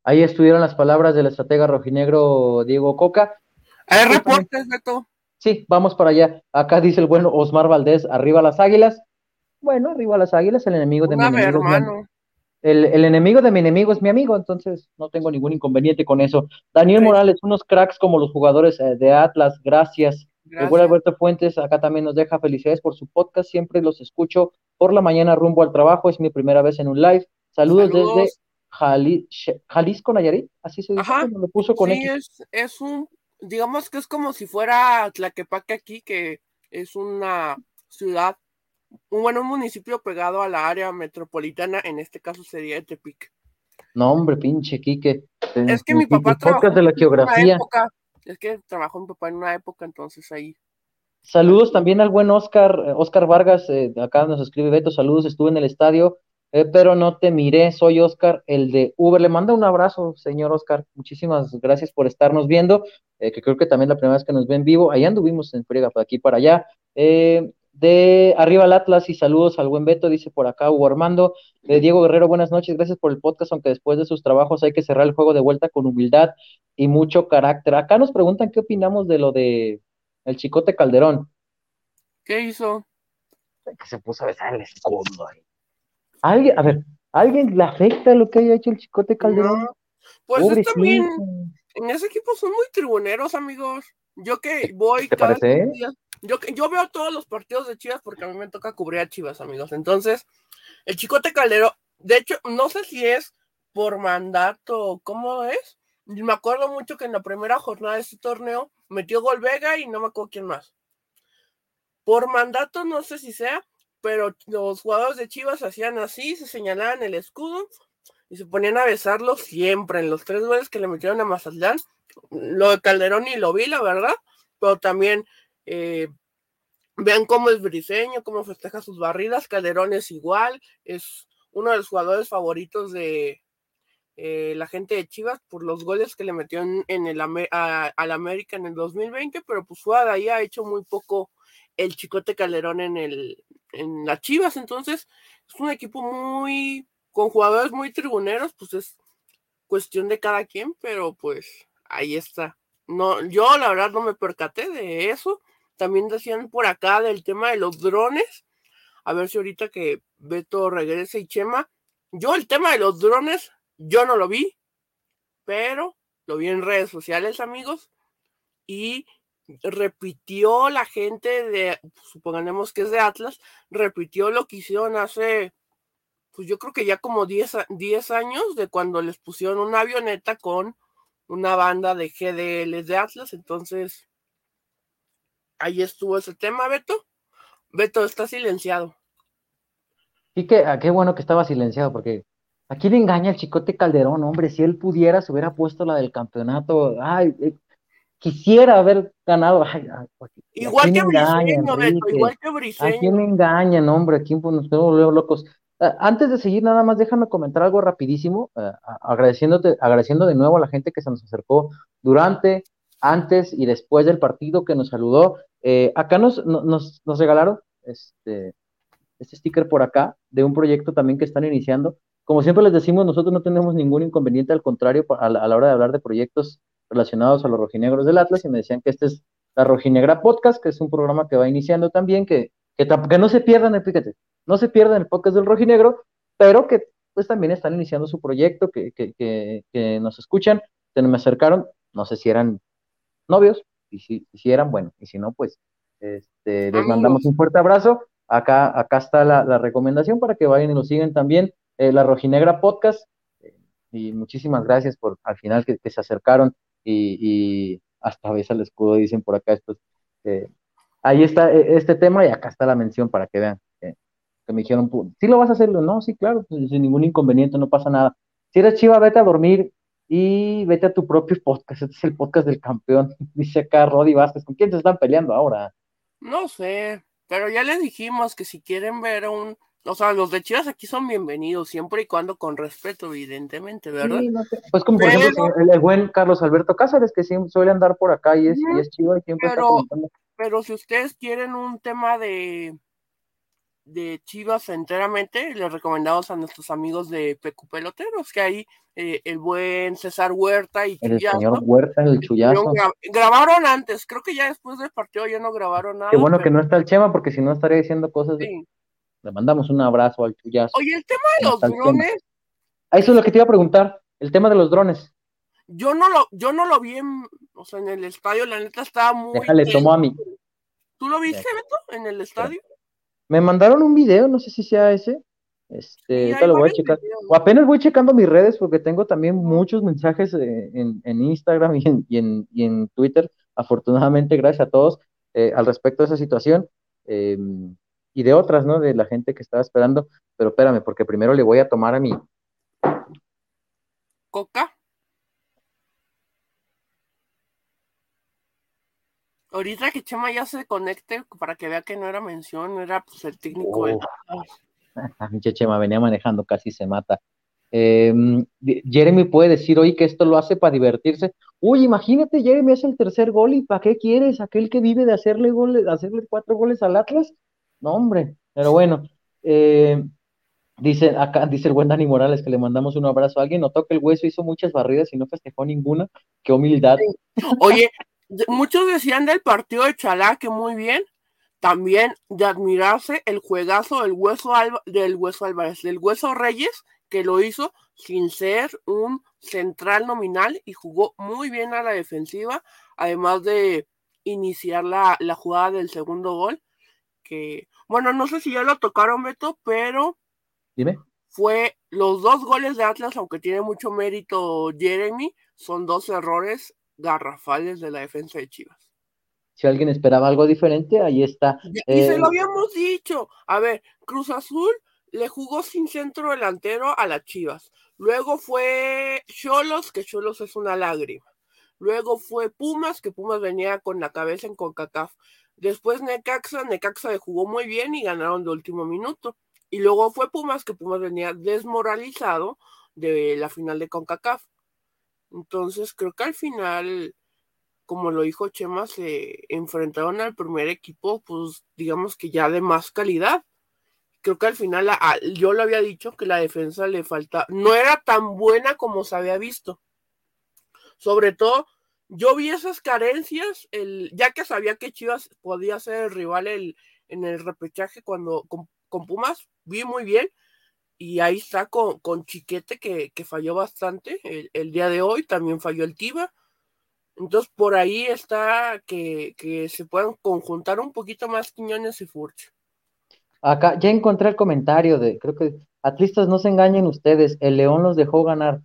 Ahí estuvieron las palabras del estratega rojinegro Diego Coca. ¿Hay reportes, Beto? Sí, vamos para allá. Acá dice el bueno Osmar Valdés, arriba las águilas. Bueno, arriba las águilas, el enemigo de mi enemigo. el, enemigo de mi enemigo es mi amigo, entonces no tengo ningún inconveniente con eso. Daniel Morales, unos cracks como los jugadores eh, de Atlas, gracias. Igual Alberto Fuentes, acá también nos deja felicidades por su podcast, siempre los escucho por la mañana rumbo al trabajo, es mi primera vez en un live. Saludos, desde Jalisco, Nayarit, así se dice, Ajá. lo puso con sí, Es, es un, digamos que es como si fuera Tlaquepaque aquí, que es una ciudad un buen municipio pegado a la área metropolitana, en este caso sería Tepic. No, hombre, pinche Quique. Es que mi papá trabajó de la geografía. En una época, es que trabajó mi papá en una época, entonces ahí. Saludos también al buen Oscar, Oscar Vargas, eh, acá nos escribe Beto, saludos, estuve en el estadio, eh, pero no te miré, soy Oscar, el de Uber, le manda un abrazo, señor Oscar, muchísimas gracias por estarnos viendo, eh, que creo que también la primera vez que nos ven vivo, allá anduvimos en friega, por aquí para allá, de Arriba al Atlas y saludos al buen Beto, dice por acá Hugo Armando. Eh, Diego Guerrero, buenas noches, gracias por el podcast, aunque después de sus trabajos hay que cerrar el juego de vuelta con humildad y mucho carácter. Acá nos preguntan qué opinamos de lo de el Chicote Calderón. ¿Qué hizo? Que se puso a besar el escudo. ¿Alguien, a ver, ¿alguien le afecta lo que haya hecho el Chicote Calderón? Pues es también, en ese equipo son muy tribuneros, amigos. Yo que voy ¿Te parece? Yo, yo veo todos los partidos de Chivas porque a mí me toca cubrir a Chivas, amigos. Entonces, el Chicote Caldero, de hecho, no sé si es por mandato cómo es. Me acuerdo mucho que en la primera jornada de este torneo metió gol Vega y no me acuerdo quién más. Por mandato, no sé si sea, pero los jugadores de Chivas hacían así, se señalaban el escudo y se ponían a besarlo siempre. En los tres goles que le metieron a Mazatlán, lo de Calderón y lo vi, la verdad, pero también eh, vean cómo es Briseño, cómo festeja sus barridas. Calderón es igual, es uno de los jugadores favoritos de eh, la gente de Chivas por los goles que le metió en, el al América en el 2020, pero pues fuera ahí ha hecho muy poco el Chicote Calderón en el en las Chivas, entonces es un equipo muy con jugadores muy tribuneros, pues es cuestión de cada quien, pero pues ahí está. No, yo la verdad no me percaté de eso. También decían por acá del tema de los drones. A ver si ahorita que Beto regrese y Chema. Yo el tema de los drones, yo no lo vi, pero lo vi en redes sociales, amigos. Y repitió la gente de, supongamos que es de Atlas, repitió lo que hicieron hace, pues yo creo que ya como 10, 10 años de cuando les pusieron una avioneta con una banda de GDL de Atlas. Entonces, ahí estuvo ese tema, Beto. Beto está silenciado. Y que, ah, qué bueno que estaba silenciado, porque ¿a quién engaña el Chicote Calderón? Hombre, si él pudiera, se hubiera puesto la del campeonato. Ay, eh, quisiera haber ganado. igual, que Briseño, Beto, igual que Briseño. ¿A quién engañan, hombre? ¿A quién pues, nos quedamos locos? Ah, antes de seguir, nada más déjame comentar algo rapidísimo, uh, agradeciéndote, agradeciendo de nuevo a la gente que se nos acercó durante, antes y después del partido que nos saludó. Eh, acá nos, regalaron este, este sticker por acá de un proyecto también que están iniciando. Como siempre les decimos, nosotros no tenemos ningún inconveniente, al contrario, a la, hora de hablar de proyectos relacionados a los rojinegros del Atlas, y me decían que este es la Rojinegra Podcast, que es un programa que va iniciando también, que, que, que no se pierdan, fíjate, no se pierdan el podcast del rojinegro, pero que pues también están iniciando su proyecto, que, que, que, nos escuchan, se me acercaron, no sé si eran novios, y si, si eran, bueno, y si no, pues este, les mandamos un fuerte abrazo. Acá, acá está la, recomendación para que vayan y nos sigan también, eh, la Rojinegra Podcast. y muchísimas gracias por al final que, se acercaron y, y, hasta veces al escudo dicen por acá estos. Eh, ahí está eh, este tema y acá está la mención para que vean que me dijeron, ¿sí lo vas a hacerlo? No, sí, claro, pues, sin ningún inconveniente, no pasa nada. Si eres chiva, vete a dormir y vete a tu propio podcast. Este es el podcast del campeón. Dice acá Rodi Vázquez. ¿Con quién se están peleando ahora? No sé, pero ya les dijimos que si quieren ver un. O sea, los de Chivas aquí son bienvenidos, siempre y cuando con respeto, evidentemente, ¿verdad? Pues como por ejemplo el, buen Carlos Alberto Cáceres, que siempre suele andar por acá y es, y es chivo y siempre pero, Pero si ustedes quieren un tema de de Chivas enteramente, les recomendamos a nuestros amigos de Pecu Peloteros, que ahí eh, el buen César Huerta y el señor Huerta, el chullazo. grabaron antes, creo que ya después del partido ya no grabaron nada. Qué bueno que no está el Chema, porque si no estaría diciendo cosas. Le mandamos un abrazo al chullazo. Oye, el tema de los drones, Eso es lo que te iba a preguntar, el tema de los drones. Yo no lo, yo no lo vi en, o sea, en el estadio, la neta estaba muy. Déjale, tomó a mí. ¿Tú lo viste, Beto, en el estadio? Me mandaron un video, no sé si sea ese. Este, lo voy a checar. O apenas voy checando mis redes porque tengo también muchos mensajes eh, en, en Instagram y en, y, en, y en, Twitter. Afortunadamente, gracias a todos eh, al respecto de esa situación eh, y de otras, ¿no? De la gente que estaba esperando. Pero espérame, porque primero le voy a tomar a mi. ¿Coca? Ahorita que Chema ya se conecte para que vea que no era mención, era pues el técnico de oh. Chema venía manejando, casi se mata. Em, Jeremy puede decir hoy que esto lo hace para divertirse. Uy, imagínate, Jeremy hace el tercer gol y ¿para qué quieres? Aquel que vive de hacerle goles, hacerle cuatro goles al Atlas. No, hombre, pero bueno. Eh, dice acá, dice el buen Dani Morales que le mandamos un abrazo. Alguien notó que el hueso hizo muchas barridas y no festejó ninguna. Qué humildad. Oye, muchos decían del partido de Chalá que muy bien. También de admirarse el juegazo del hueso, del hueso Álvarez, del hueso Reyes, que lo hizo sin ser un central nominal y jugó muy bien a la defensiva, además de iniciar la, la jugada del segundo gol, que, bueno, no sé si ya lo tocaron, Beto, pero Dime. fue los dos goles de Atlas, aunque tiene mucho mérito Jeremy, son dos errores garrafales de la defensa de Chivas. Si alguien esperaba algo diferente, ahí está. Y se lo eh, habíamos dicho. A ver, Cruz Azul le jugó sin centro delantero a las Chivas. Luego fue Cholos, que Cholos es una lágrima. Luego fue Pumas, que Pumas venía con la cabeza en CONCACAF. Después Necaxa, Necaxa le jugó muy bien y ganaron de último minuto. Y luego fue Pumas, que Pumas venía desmoralizado de la final de CONCACAF. Entonces creo que al final, como lo dijo Chema, se enfrentaron al primer equipo, pues digamos que ya de más calidad. Creo que al final yo lo había dicho que la defensa le falta, no era tan buena como se había visto. Sobre todo, yo vi esas carencias, el, ya que sabía que Chivas podía ser el rival en el repechaje cuando con Pumas, vi muy bien y ahí está con, con Chiquete que, falló bastante el, día de hoy, también falló el Tiba. Entonces por ahí está que, se puedan conjuntar un poquito más Quiñones y Furch. Acá ya encontré el comentario de, creo que atlistas no se engañen ustedes, el León los dejó ganar.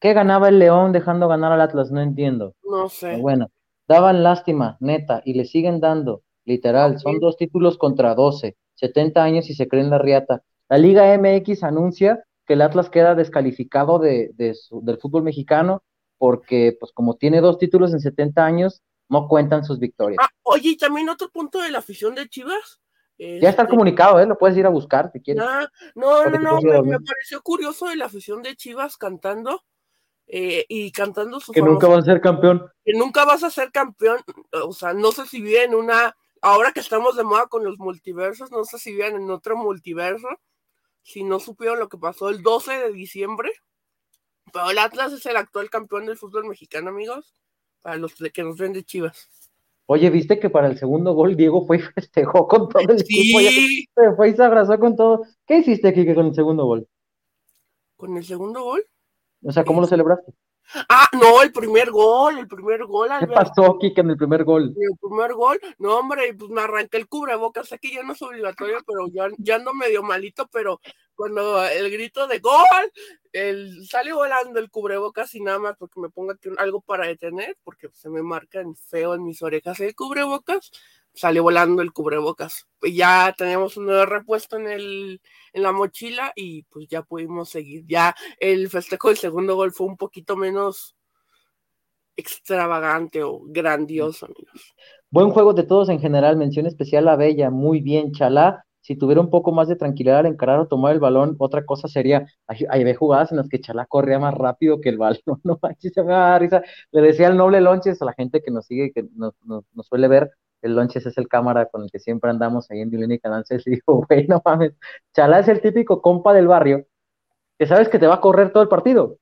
¿Qué ganaba el León dejando ganar al Atlas? No entiendo. No sé. bueno, daban lástima, neta, y le siguen dando, literal, son dos títulos contra doce, 70 años y se creen la riata. La Liga MX anuncia que el Atlas queda descalificado de, del fútbol mexicano porque, pues como tiene dos títulos en 70 años, no cuentan sus victorias. Ah, oye, y también otro punto de la afición de Chivas. ya está este, comunicado, ¿eh? Lo puedes ir a buscar si quieres. Ah, no, no, no, me, pareció curioso de la afición de Chivas cantando eh, y cantando su Que nunca vas a ser campeón. Que nunca vas a ser campeón. O sea, no sé si viven una. Ahora que estamos de moda con los multiversos, no sé si viven en otro multiverso si no supieron lo que pasó el 12 de diciembre. Pero el Atlas es el actual campeón del fútbol mexicano, amigos. Para los que nos ven de Chivas. Oye, ¿viste que para el segundo gol Diego fue y festejó con todo el equipo? Se fue y se abrazó con todo. ¿Qué hiciste, Kike, con el segundo gol? ¿Con el segundo gol? O sea, ¿cómo lo celebraste? Ah, no, el primer gol, el primer gol. ¿Qué pasó, Kike, en el primer gol? El primer gol, no, hombre, pues me arranqué el cubrebocas. Que ya no es obligatorio, pero ya, ya ando medio malito. Pero cuando el grito de gol, el, sale volando el cubrebocas y nada más porque me ponga algo para detener, porque se me marca en feo en mis orejas el cubrebocas salió volando el cubrebocas. Ya teníamos un nuevo repuesto en, el, en la mochila y pues ya pudimos seguir. Ya el festejo del segundo gol fue un poquito menos extravagante o grandioso, amigos. Buen juego de todos en general, mención especial a Bella, muy bien, Chalá. Si tuviera un poco más de tranquilidad al encarar o tomar el balón, otra cosa sería, hay, hay jugadas en las que Chalá corría más rápido que el balón, no se me da risa. Le decía el noble Lonches a la gente que nos sigue, que nos, nos suele ver, el Lonches es el cámara con el que siempre andamos ahí en y Canal y digo, güey, no mames, Chalá es el típico compa del barrio que sabes que te va a correr todo el partido.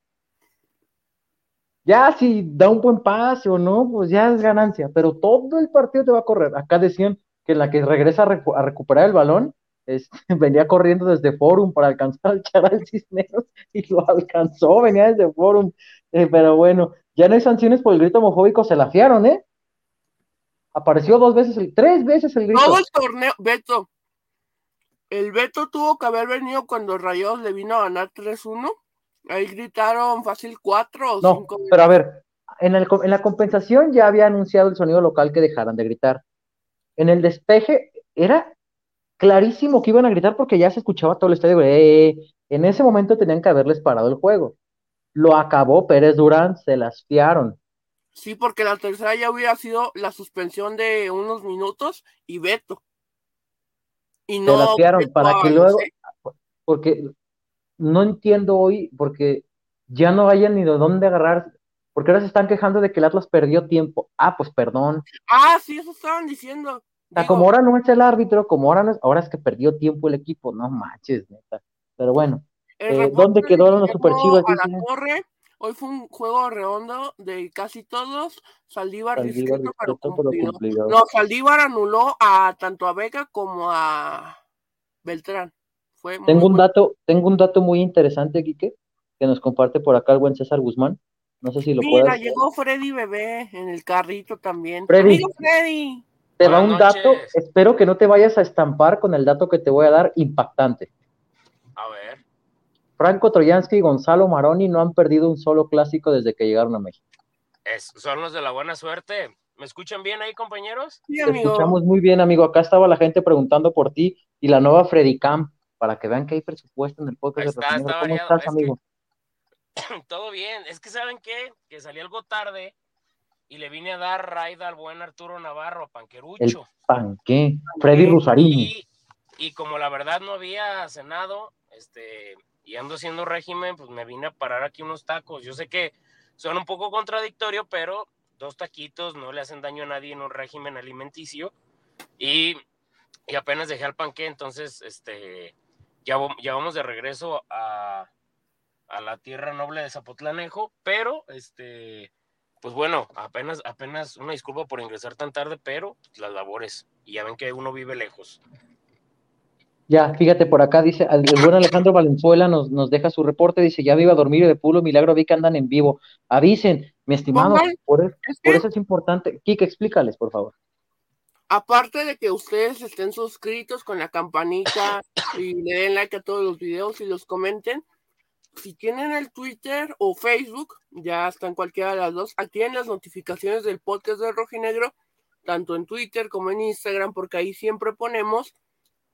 Ya si da un buen pase o no, pues ya es ganancia, pero todo el partido te va a correr. Acá decían que la que regresa a, recuperar el balón, venía corriendo desde Forum para alcanzar al Charal Cisneros y lo alcanzó, venía desde Forum, eh, pero bueno, ya no hay sanciones por el grito homofóbico, se la fiaron, ¿eh? Apareció dos veces, el, tres veces el grito. Todo el torneo, Beto. El Beto tuvo que haber venido cuando Rayos le vino a ganar 3-1. Ahí gritaron fácil 4 o no, 5. Pero a ver, en, el, en la compensación ya había anunciado el sonido local que dejaran de gritar. En el despeje era clarísimo que iban a gritar porque ya se escuchaba todo el estadio. Eh, en ese momento tenían que haberles parado el juego. Lo acabó Pérez Durán, se las fiaron. Sí, porque la tercera ya hubiera sido la suspensión de unos minutos y veto. Y no. Las fiaron para que luego. Porque no entiendo hoy, porque ya no hayan ni de dónde agarrar. Porque ahora se están quejando de que el Atlas perdió tiempo. Ah, pues perdón. Ah, sí, eso estaban diciendo. O sea, como ahora no es el árbitro, como ahora no es, ahora es que perdió tiempo el equipo, no manches, neta. Pero bueno, eh, ¿dónde quedaron los super chivas? Hoy fue un juego redondo de casi todos. Saldívar, Saldívar pero cumplido. No, Saldívar anuló a tanto a Vega como a Beltrán. Fue tengo un dato, tengo un dato muy interesante, Quique, que nos comparte por acá el buen César Guzmán. No sé si lo Mira, llegó Freddy Bebé en el carrito también. Freddy. Freddy. Te va un dato, espero que no te vayas a estampar con el dato que te voy a dar impactante. Franco Troyansky y Gonzalo Maroni no han perdido un solo clásico desde que llegaron a México. son los de la buena suerte. ¿Me escuchan bien ahí, compañeros? Sí, Te escuchamos muy bien, amigo. Acá estaba la gente preguntando por ti y la nueva Freddy Camp, para que vean que hay presupuesto en el podcast de ¿Cómo estás, amigo? Todo bien. Es que, ¿saben qué? Que salí algo tarde y le vine a dar raid al buen Arturo Navarro, a Panquerucho. El panque, Freddy Rosarín. y como la verdad no había cenado, este, y ando haciendo régimen, pues me vine a parar aquí unos tacos. Yo sé que son un poco contradictorio, pero dos taquitos no le hacen daño a nadie en un régimen alimenticio. Y, y apenas dejé al panque, entonces este, ya, ya vamos de regreso a, a, la tierra noble de Zapotlanejo, pero este, pues bueno, apenas, apenas una disculpa por ingresar tan tarde, pero las labores, y ya ven que uno vive lejos. Ya, fíjate, por acá dice, el, buen Alejandro Valenzuela nos, nos deja su reporte, dice, ya me iba a dormir de pulo milagro, vi que andan en vivo. Avisen, mi estimado, por, eso es importante. Kike, explícales, por favor. Aparte de que ustedes estén suscritos con la campanita y le den like a todos los videos y los comenten, si tienen el Twitter o Facebook, ya están cualquiera de las dos, activen las notificaciones del podcast de Rojinegro, tanto en Twitter como en Instagram, porque ahí siempre ponemos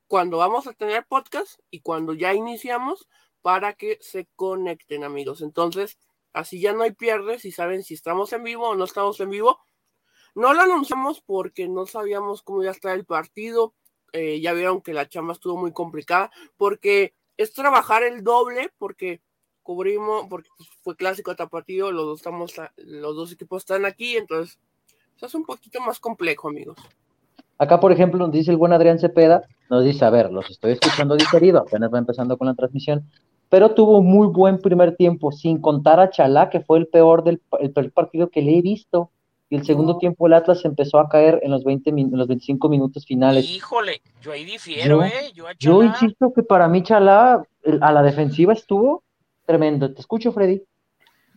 cuando vamos a tener podcast y cuando ya iniciamos para que se conecten amigos. Entonces, así ya no hay pierdes y saben si estamos en vivo o no estamos en vivo. No lo anunciamos porque no sabíamos cómo iba a estar el partido. Eh, ya vieron que la chamba estuvo muy complicada porque es trabajar el doble porque cubrimos, porque fue clásico hasta partido, los dos, estamos, los dos equipos están aquí, entonces es un poquito más complejo amigos. Acá, por ejemplo, nos dice el buen Adrián Cepeda, nos dice, a ver, los estoy escuchando diferido, apenas va empezando con la transmisión, pero tuvo muy buen primer tiempo, sin contar a Chalá, que fue el peor del el peor partido que le he visto. Y el segundo tiempo el Atlas empezó a caer en los 20 en los 25 minutos finales. Híjole, yo ahí difiero, ¿eh? Yo, yo insisto que para mí Chalá a la defensiva estuvo tremendo. Te escucho, Freddy.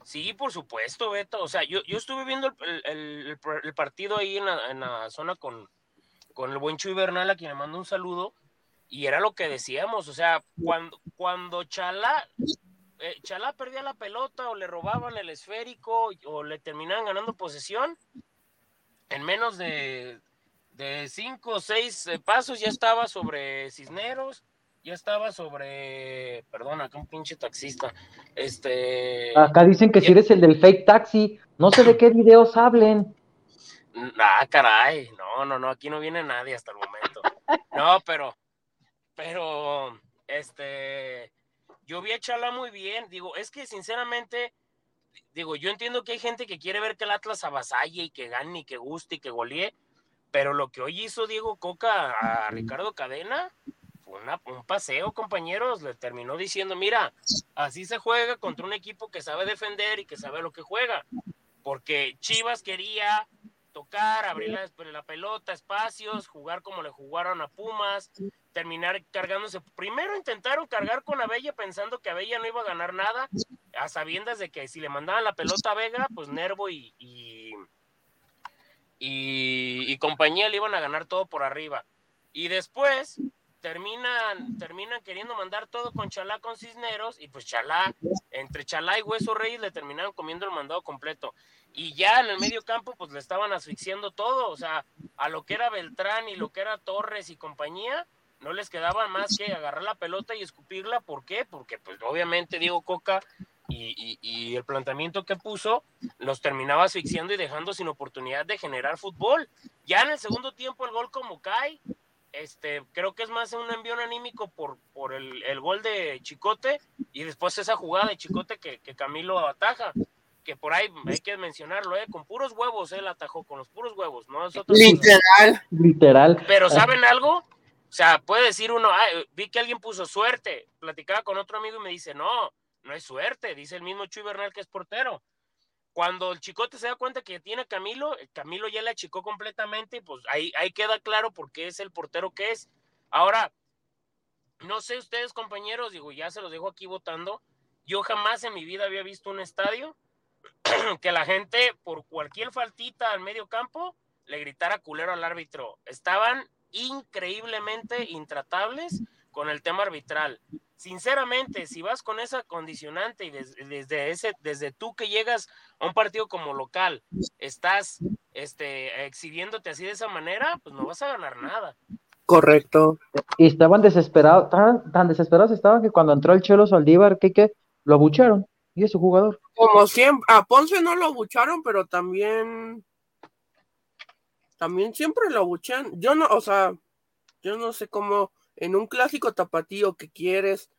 Sí, por supuesto, Beto. O sea, yo, yo estuve viendo el, el, partido ahí en la, en la zona con, con el buen Chuy Bernal, a quien le mando un saludo, y era lo que decíamos, o sea, cuando, cuando Chalá, eh, Chalá perdía la pelota o le robaban el esférico o le terminaban ganando posesión, en menos de, de cinco o seis eh, pasos ya estaba sobre Cisneros, ya estaba sobre, perdón, acá un pinche taxista, este... Acá dicen que si eres el del fake taxi, no sé de qué videos hablen. Ah, caray, no, no, no, aquí no viene nadie hasta el momento. No, pero, pero, este, yo vi a Chala muy bien, digo, es que sinceramente, digo, yo entiendo que hay gente que quiere ver que el Atlas avasalle y que gane y que guste y que golee, pero lo que hoy hizo Diego Coca a Ricardo Cadena fue un paseo, compañeros, le terminó diciendo, mira, así se juega contra un equipo que sabe defender y que sabe lo que juega, porque Chivas quería tocar, abrir la, pelota, espacios, jugar como le jugaron a Pumas, terminar cargándose. Primero intentaron cargar con Abella pensando que Abella no iba a ganar nada, a sabiendas de que si le mandaban la pelota a Vega, pues Nervo y, y, y, compañía le iban a ganar todo por arriba. Y después terminan, terminan queriendo mandar todo con Chalá con Cisneros, y pues Chalá, entre Chalá y Hueso Reyes le terminaron comiendo el mandado completo y ya en el medio campo pues le estaban asfixiando todo, o sea, a lo que era Beltrán y lo que era Torres y compañía, no les quedaba más que agarrar la pelota y escupirla, ¿por qué? Porque pues obviamente Diego Coca y, y, el planteamiento que puso los terminaba asfixiando y dejando sin oportunidad de generar fútbol. Ya en el segundo tiempo el gol como cae, este, creo que es más un envío anímico por, por el, el, gol de Chicote y después esa jugada de Chicote que, que Camilo ataja que por ahí hay que mencionarlo, ¿eh? con puros huevos él atajó, con los puros huevos, ¿no? literal. Literal. Pero ¿saben algo? O sea, puede decir uno, vi que alguien puso suerte, platicaba con otro amigo y me dice, no, no es suerte, dice el mismo Chuy Bernal que es portero. Cuando el chicote se da cuenta que tiene a Camilo, Camilo ya le achicó completamente y pues ahí, ahí queda claro por qué es el portero que es. Ahora, no sé ustedes compañeros, digo, ya se los dejo aquí votando, yo jamás en mi vida había visto un estadio que la gente por cualquier faltita al medio campo le gritara culero al árbitro. Estaban increíblemente intratables con el tema arbitral. Sinceramente, si vas con esa condicionante y desde, ese, desde tú que llegas a un partido como local, estás este, exhibiéndote así de esa manera, pues no vas a ganar nada. Correcto. Y estaban desesperados, tan, desesperados estaban que cuando entró el Chelo Saldívar, que, que lo abucharon y es su jugador. Como siempre, a Ponce no lo abucharon, pero también también siempre lo abuchan. Yo no, o sea, yo no sé cómo en un clásico tapatío que quieres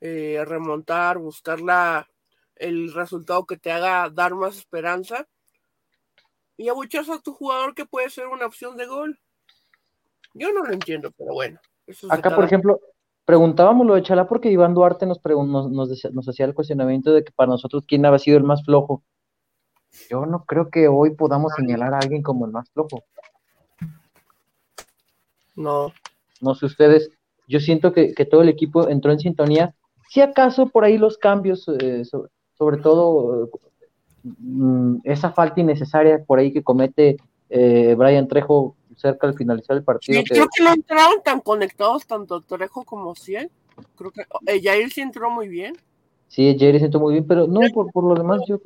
eh, remontar, buscar la, el resultado que te haga dar más esperanza y abuchas a tu jugador que puede ser una opción de gol. Yo no lo entiendo, pero bueno. Acá, por ejemplo, preguntábamos lo de Chalá porque Iván Duarte nos, nos, nos, hacía el cuestionamiento de que para nosotros quién había sido el más flojo. Yo no creo que hoy podamos señalar a alguien como el más flojo. No. No sé ustedes, yo siento que, todo el equipo entró en sintonía. Si acaso por ahí los cambios, eh, sobre, todo mm, esa falta innecesaria por ahí que comete eh, Brian Trejo cerca al finalizar el partido. creo que no entraron tan conectados tanto Trejo como Ciel. Creo que eh, Jair sí entró muy bien. Sí, Jair sí entró muy bien, pero no, por, por lo demás yo...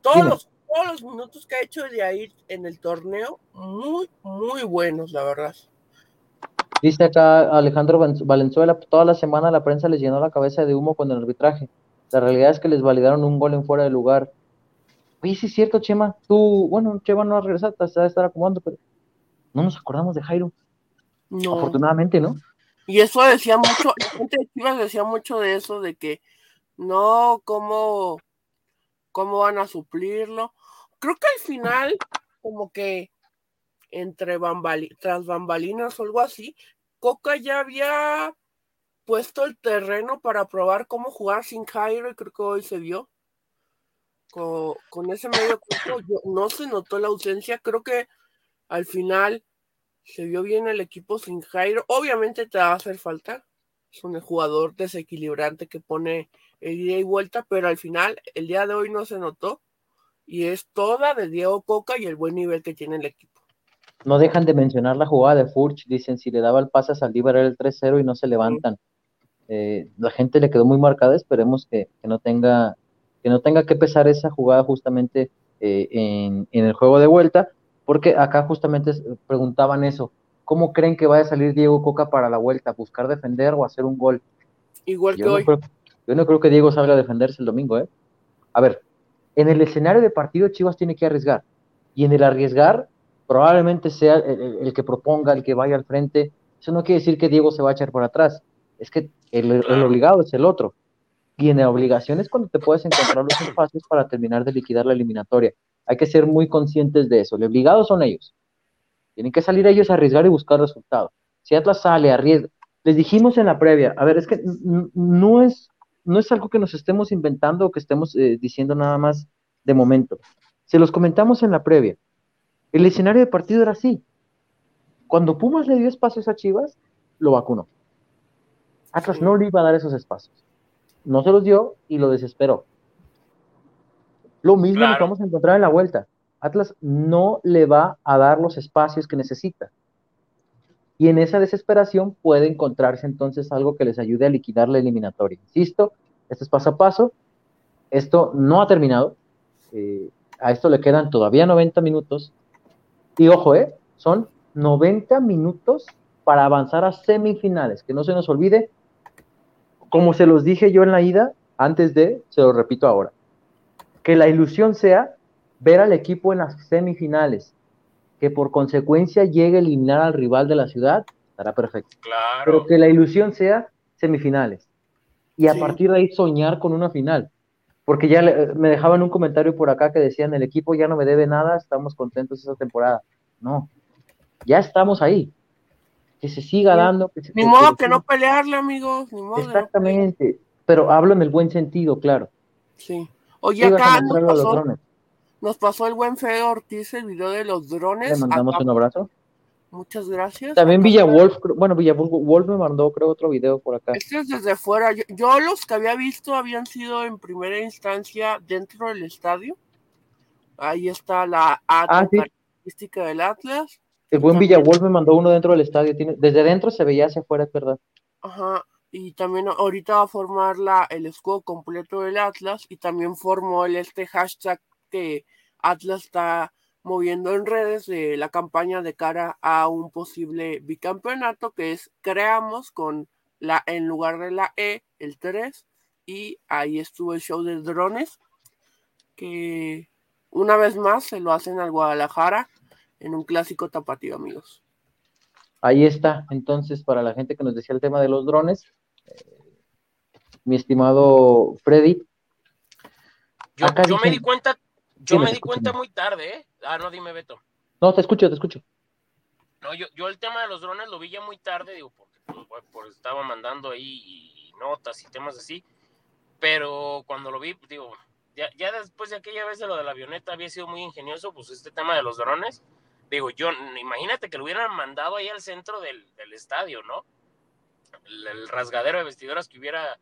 Todos los, todos los minutos que ha hecho Jair en el torneo, muy, muy buenos, la verdad. Dice acá Alejandro Valenzuela, toda la semana la prensa les llenó la cabeza de humo con el arbitraje. La realidad es que les validaron un gol en fuera de lugar. Oye, sí es cierto, Chema. Tú, bueno, Chema no ha regresado, se va a estar acomodando, pero no nos acordamos de Jairo. No. Afortunadamente, ¿no? Y eso decía mucho, la gente de Chivas decía mucho de eso, de que no, ¿cómo, cómo van a suplirlo? Creo que al final, como que entre tras bambalinas o algo así, Coca ya había puesto el terreno para probar cómo jugar sin Jairo y creo que hoy se vio. Con, con ese medio campo no se notó la ausencia, creo que al final se vio bien el equipo sin Jairo. Obviamente te va a hacer falta. Es un jugador desequilibrante que pone el día y vuelta, pero al final, el día de hoy no se notó. Y es toda de Diego Coca y el buen nivel que tiene el equipo. No dejan de mencionar la jugada de Furch. Dicen, si le daba el pase a Saldívar era el 3-0 y no se levantan. Eh, la gente le quedó muy marcada. Esperemos que, no tenga que no tenga que pesar esa jugada justamente eh, en, en el juego de vuelta porque acá justamente preguntaban eso, ¿cómo creen que vaya a salir Diego Coca para la vuelta? ¿Buscar defender o hacer un gol? Igual que hoy. yo no creo que Diego salga a defenderse el domingo, ¿eh? A ver, en el escenario de partido Chivas tiene que arriesgar, y en el arriesgar probablemente sea el, que proponga, el que vaya al frente. Eso no quiere decir que Diego se va a echar por atrás, es que el, el obligado es el otro. Y en la obligación es cuando te puedes encontrar los espacios para terminar de liquidar la eliminatoria. Hay que ser muy conscientes de eso. Los obligados son ellos. Tienen que salir ellos a arriesgar y buscar resultados. Si Atlas sale, arriesga. Les dijimos en la previa, a ver, es que no es, no es algo que nos estemos inventando o que estemos eh, diciendo nada más de momento. Se los comentamos en la previa. El escenario de partido era así. Cuando Pumas le dio espacios a Chivas, lo vacunó. Atlas no le iba a dar esos espacios. No se los dio y lo desesperó. Lo mismo que vamos a encontrar en la vuelta. Atlas no le va a dar los espacios que necesita. Y en esa desesperación puede encontrarse entonces algo que les ayude a liquidar la eliminatoria. Insisto, esto es paso a paso. Esto no ha terminado. Eh, a esto le quedan todavía 90 minutos. Y ojo, eh, son 90 minutos para avanzar a semifinales. Que no se nos olvide, como se los dije yo en la ida, antes de, se lo repito ahora, que la ilusión sea ver al equipo en las semifinales, que por consecuencia llegue a eliminar al rival de la ciudad, estará perfecto. Claro. Pero que la ilusión sea semifinales. Y a partir de ahí soñar con una final. Porque ya me dejaban un comentario por acá que decían, el equipo ya no me debe nada, estamos contentos esa temporada. No, ya estamos ahí. Que se siga dando. ni modo que, no pelearle, amigos. Ni modo Exactamente. pero hablo en el buen sentido, claro. Sí. Oye, acá nos pasó, el buen Feo Ortiz el video de los drones. Le mandamos un abrazo. Muchas gracias. También Villa Wolf, bueno, Villa Wolf me mandó, creo, otro video por acá. Este es desde fuera. Yo, los que había visto habían sido en primera instancia dentro del estadio. Ahí está la ah, característica del Atlas. El buen Villa Wolf me mandó uno dentro del estadio. Tiene, desde dentro se veía hacia afuera, es verdad. Ajá. Y también ahorita va a formar la, el escudo completo del Atlas y también formó el este hashtag que Atlas está moviendo en redes de la campaña de cara a un posible bicampeonato que es creamos con la en lugar de la E el 3 y ahí estuvo el show de drones que una vez más se lo hacen al Guadalajara en un clásico tapatío amigos. Ahí está, entonces para la gente que nos decía el tema de los drones, mi estimado Freddy. Yo, me di cuenta, yo me di cuenta muy tarde, ¿eh? Ah, no, dime, Beto. No, te escucho, te escucho. No, yo, yo el tema de los drones lo vi ya muy tarde, digo, porque pues, estaba mandando ahí notas y temas así. Pero cuando lo vi, digo, ya, ya, después de aquella vez de lo de la avioneta había sido muy ingenioso, pues este tema de los drones. Digo, yo, imagínate que lo hubieran mandado ahí al centro del, del estadio, ¿no? El, rasgadero de vestidoras que hubiera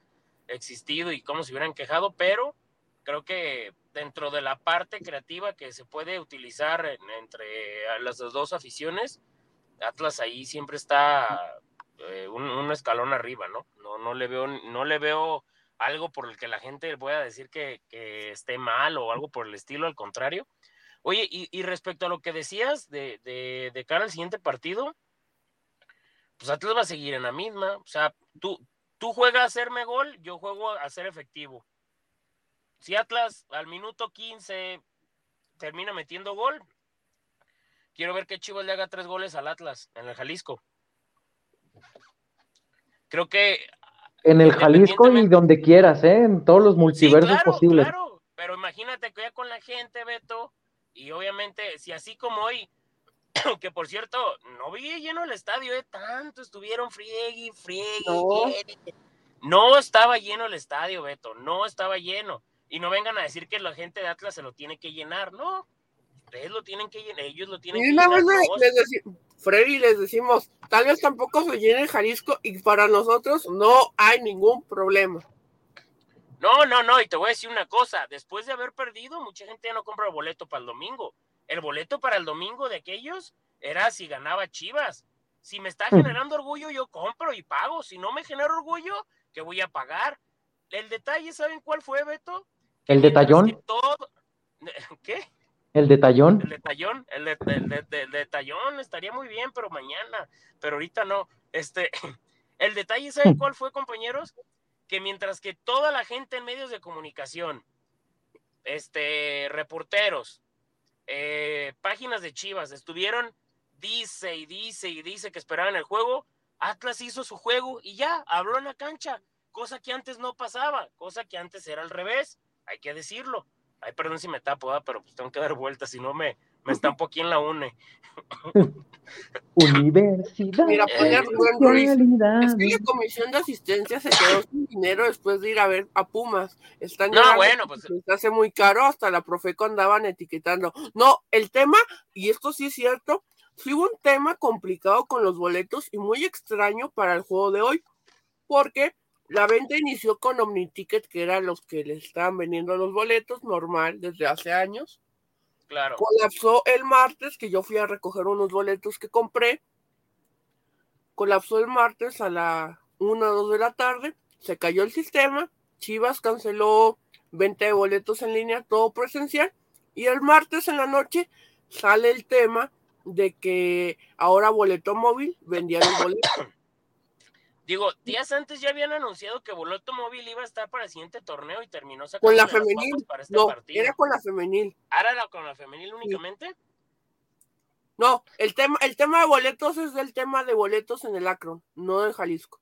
existido y cómo se hubieran quejado, pero creo que dentro de la parte creativa que se puede utilizar entre las dos aficiones, Atlas ahí siempre está eh, un, escalón arriba, ¿no? ¿no? No le veo, no le veo algo por el que la gente pueda decir que, esté mal o algo por el estilo, al contrario. Oye, y, respecto a lo que decías de, de, de, cara al siguiente partido, pues Atlas va a seguir en la misma. O sea, tú, tú juegas a hacerme gol, yo juego a ser efectivo si Atlas al minuto 15 termina metiendo gol, quiero ver que Chivas le haga tres goles al Atlas en el Jalisco. Creo que. En el Jalisco y donde quieras, ¿eh? En todos los multiversos posibles. Claro, pero imagínate que ya con la gente, Beto, y obviamente, si así como hoy, que por cierto, no vi lleno el estadio, ¿eh? Tanto estuvieron friegue, friegue. No. no estaba lleno el estadio, Beto, no estaba lleno. Y no vengan a decir que la gente de Atlas se lo tiene que llenar, no. Ustedes lo tienen que llenar, ellos lo tienen que llenar. Les Freddy, les decimos, tal vez tampoco se llene el Jalisco y para nosotros no hay ningún problema. No, no, no, y te voy a decir una cosa, después de haber perdido, mucha gente ya no compra el boleto para el domingo. El boleto para el domingo de aquellos era si ganaba Chivas. Si me está generando orgullo, yo compro y pago. Si no me genera orgullo, ¿qué voy a pagar? El detalle, ¿saben cuál fue, Beto? ¿El detallón? ¿Qué? ¿El detallón? El detallón, el, de, detallón estaría muy bien, pero mañana, pero ahorita no. Este, el detalle, ¿saben cuál fue, compañeros? Que mientras que toda la gente en medios de comunicación, este, reporteros, eh, páginas de Chivas, estuvieron, dice y dice y dice que esperaban el juego, Atlas hizo su juego y ya, habló en la cancha, cosa que antes no pasaba, cosa que antes era al revés hay que decirlo. Ay, perdón si me tapo, pero pues tengo que dar vueltas, si no me, me estampo aquí en la UNE. Universidad. Mira, poner Es que la comisión de asistencia se quedó sin dinero después de ir a ver a Pumas. Están no, bueno, pues. Se hace muy caro, hasta la Profeco andaban etiquetando. No, el tema, y esto sí es cierto, sí hubo un tema complicado con los boletos y muy extraño para el juego de hoy, porque la venta inició con OmniTicket, que eran los que le estaban vendiendo los boletos normal desde hace años. Claro. Colapsó el martes, que yo fui a recoger unos boletos que compré. Colapsó el martes a la 1 o 2 de la tarde. Se cayó el sistema. Chivas canceló venta de boletos en línea, todo presencial. Y el martes en la noche sale el tema de que ahora Boleto Móvil vendía los boletos. Digo, días antes ya habían anunciado que Boleto Móvil iba a estar para el siguiente torneo y terminó sacando con la femenil. Para este no, era con la femenil. ¿Ahora con la femenil únicamente? No, el tema, el tema de boletos es del tema de boletos en el Acron, no de Jalisco.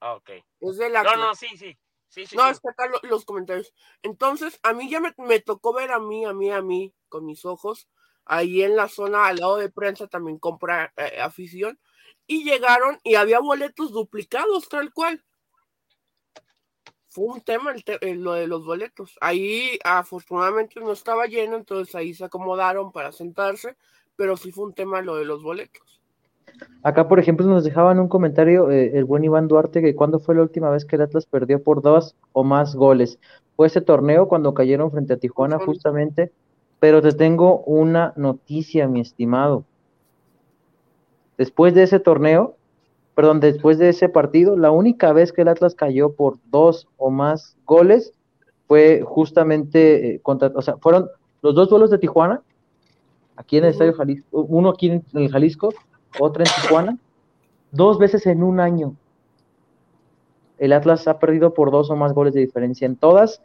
Ah, ok. Es del Acron. No, no, sí, sí. sí, no, es que acá los comentarios. Entonces, a mí ya me, tocó ver a mí, a mí, a mí, con mis ojos. Ahí en la zona al lado de prensa también compra eh, afición y llegaron y había boletos duplicados tal cual. Fue un tema el lo de los boletos. Ahí afortunadamente no estaba lleno, entonces ahí se acomodaron para sentarse, pero sí fue un tema lo de los boletos. Acá, por ejemplo, nos dejaban un comentario eh, el buen Iván Duarte que cuando fue la última vez que el Atlas perdió por dos o más goles. Fue ese torneo cuando cayeron frente a Tijuana justamente, pero te tengo una noticia, mi estimado. Después de ese torneo, perdón, después de ese partido, la única vez que el Atlas cayó por dos o más goles fue justamente eh, contra, o sea, fueron los dos duelos de Tijuana, aquí en el Estadio Jalisco, uno aquí en el Jalisco, otro en Tijuana, dos veces en un año. El Atlas ha perdido por dos o más goles de diferencia en todas,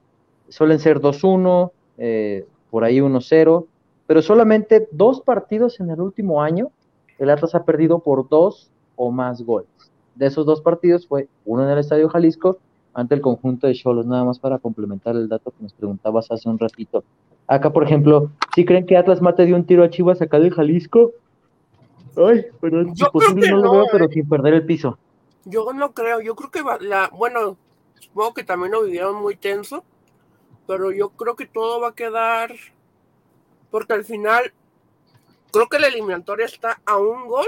suelen ser 2-1, eh, por ahí 1-0, pero solamente dos partidos en el último año el Atlas ha perdido por dos o más goles. De esos dos partidos fue uno en el Estadio Jalisco ante el conjunto de Cholos, nada más para complementar el dato que nos preguntabas hace un ratito. Acá, por ejemplo, ¿sí creen que Atlas mate dio un tiro a Chivas acá del Jalisco? Ay, pero es imposible, no lo veo, pero eh. sin perder el piso. Yo no creo, yo creo que la, bueno, supongo que también lo vivieron muy tenso, pero yo creo que todo va a quedar, porque al final creo que la eliminatoria está a un gol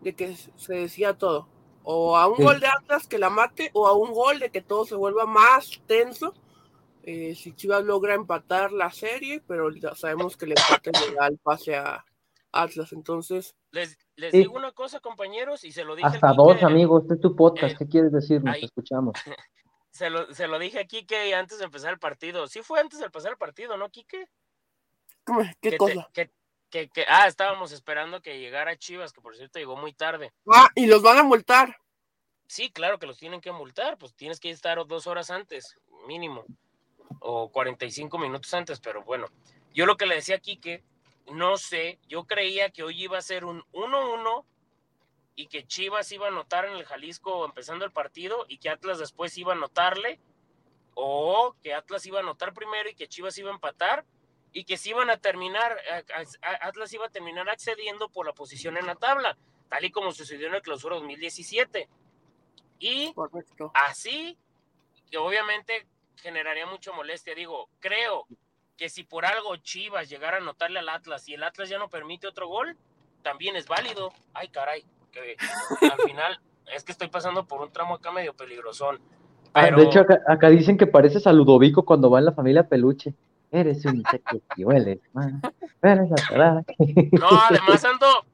de que se decía todo. O a un gol de Atlas que la mate, o a un gol de que todo se vuelva más tenso. Eh, si Chivas logra empatar la serie, pero ya sabemos que el empate le da el pase a Atlas. Entonces. Les, digo una cosa, compañeros, y se lo dije. Hasta dos, amigos. Este es tu podcast. Eh, ¿Qué quieres decir? Nos escuchamos. Se lo, se lo dije a Kike antes de empezar el partido. Sí fue antes de empezar el partido, ¿no, Kike? ¿Qué cosa? que, ah, estábamos esperando que llegara Chivas, que por cierto llegó muy tarde. Ah, y los van a multar. Sí, claro que los tienen que multar, pues tienes que estar dos horas antes, mínimo, o 45 minutos antes, pero bueno, yo lo que le decía aquí que no sé, yo creía que hoy iba a ser un 1-1 y que Chivas iba a anotar en el Jalisco empezando el partido y que Atlas después iba a anotarle, o que Atlas iba a anotar primero y que Chivas iba a empatar y que se iban a terminar, Atlas iba a terminar accediendo por la posición en la tabla, tal y como sucedió en el clausura 2017. Y así, que obviamente generaría mucha molestia. Digo, creo que si por algo Chivas llegara a anotarle al Atlas y el Atlas ya no permite otro gol, también es válido. Ay, caray, que al final es que estoy pasando por un tramo acá medio peligrosón. Ah, de hecho, acá, acá, dicen que parece a Ludovico cuando va en la familia Peluche. Eres un insecto que huele, man. Eres la No, además ando,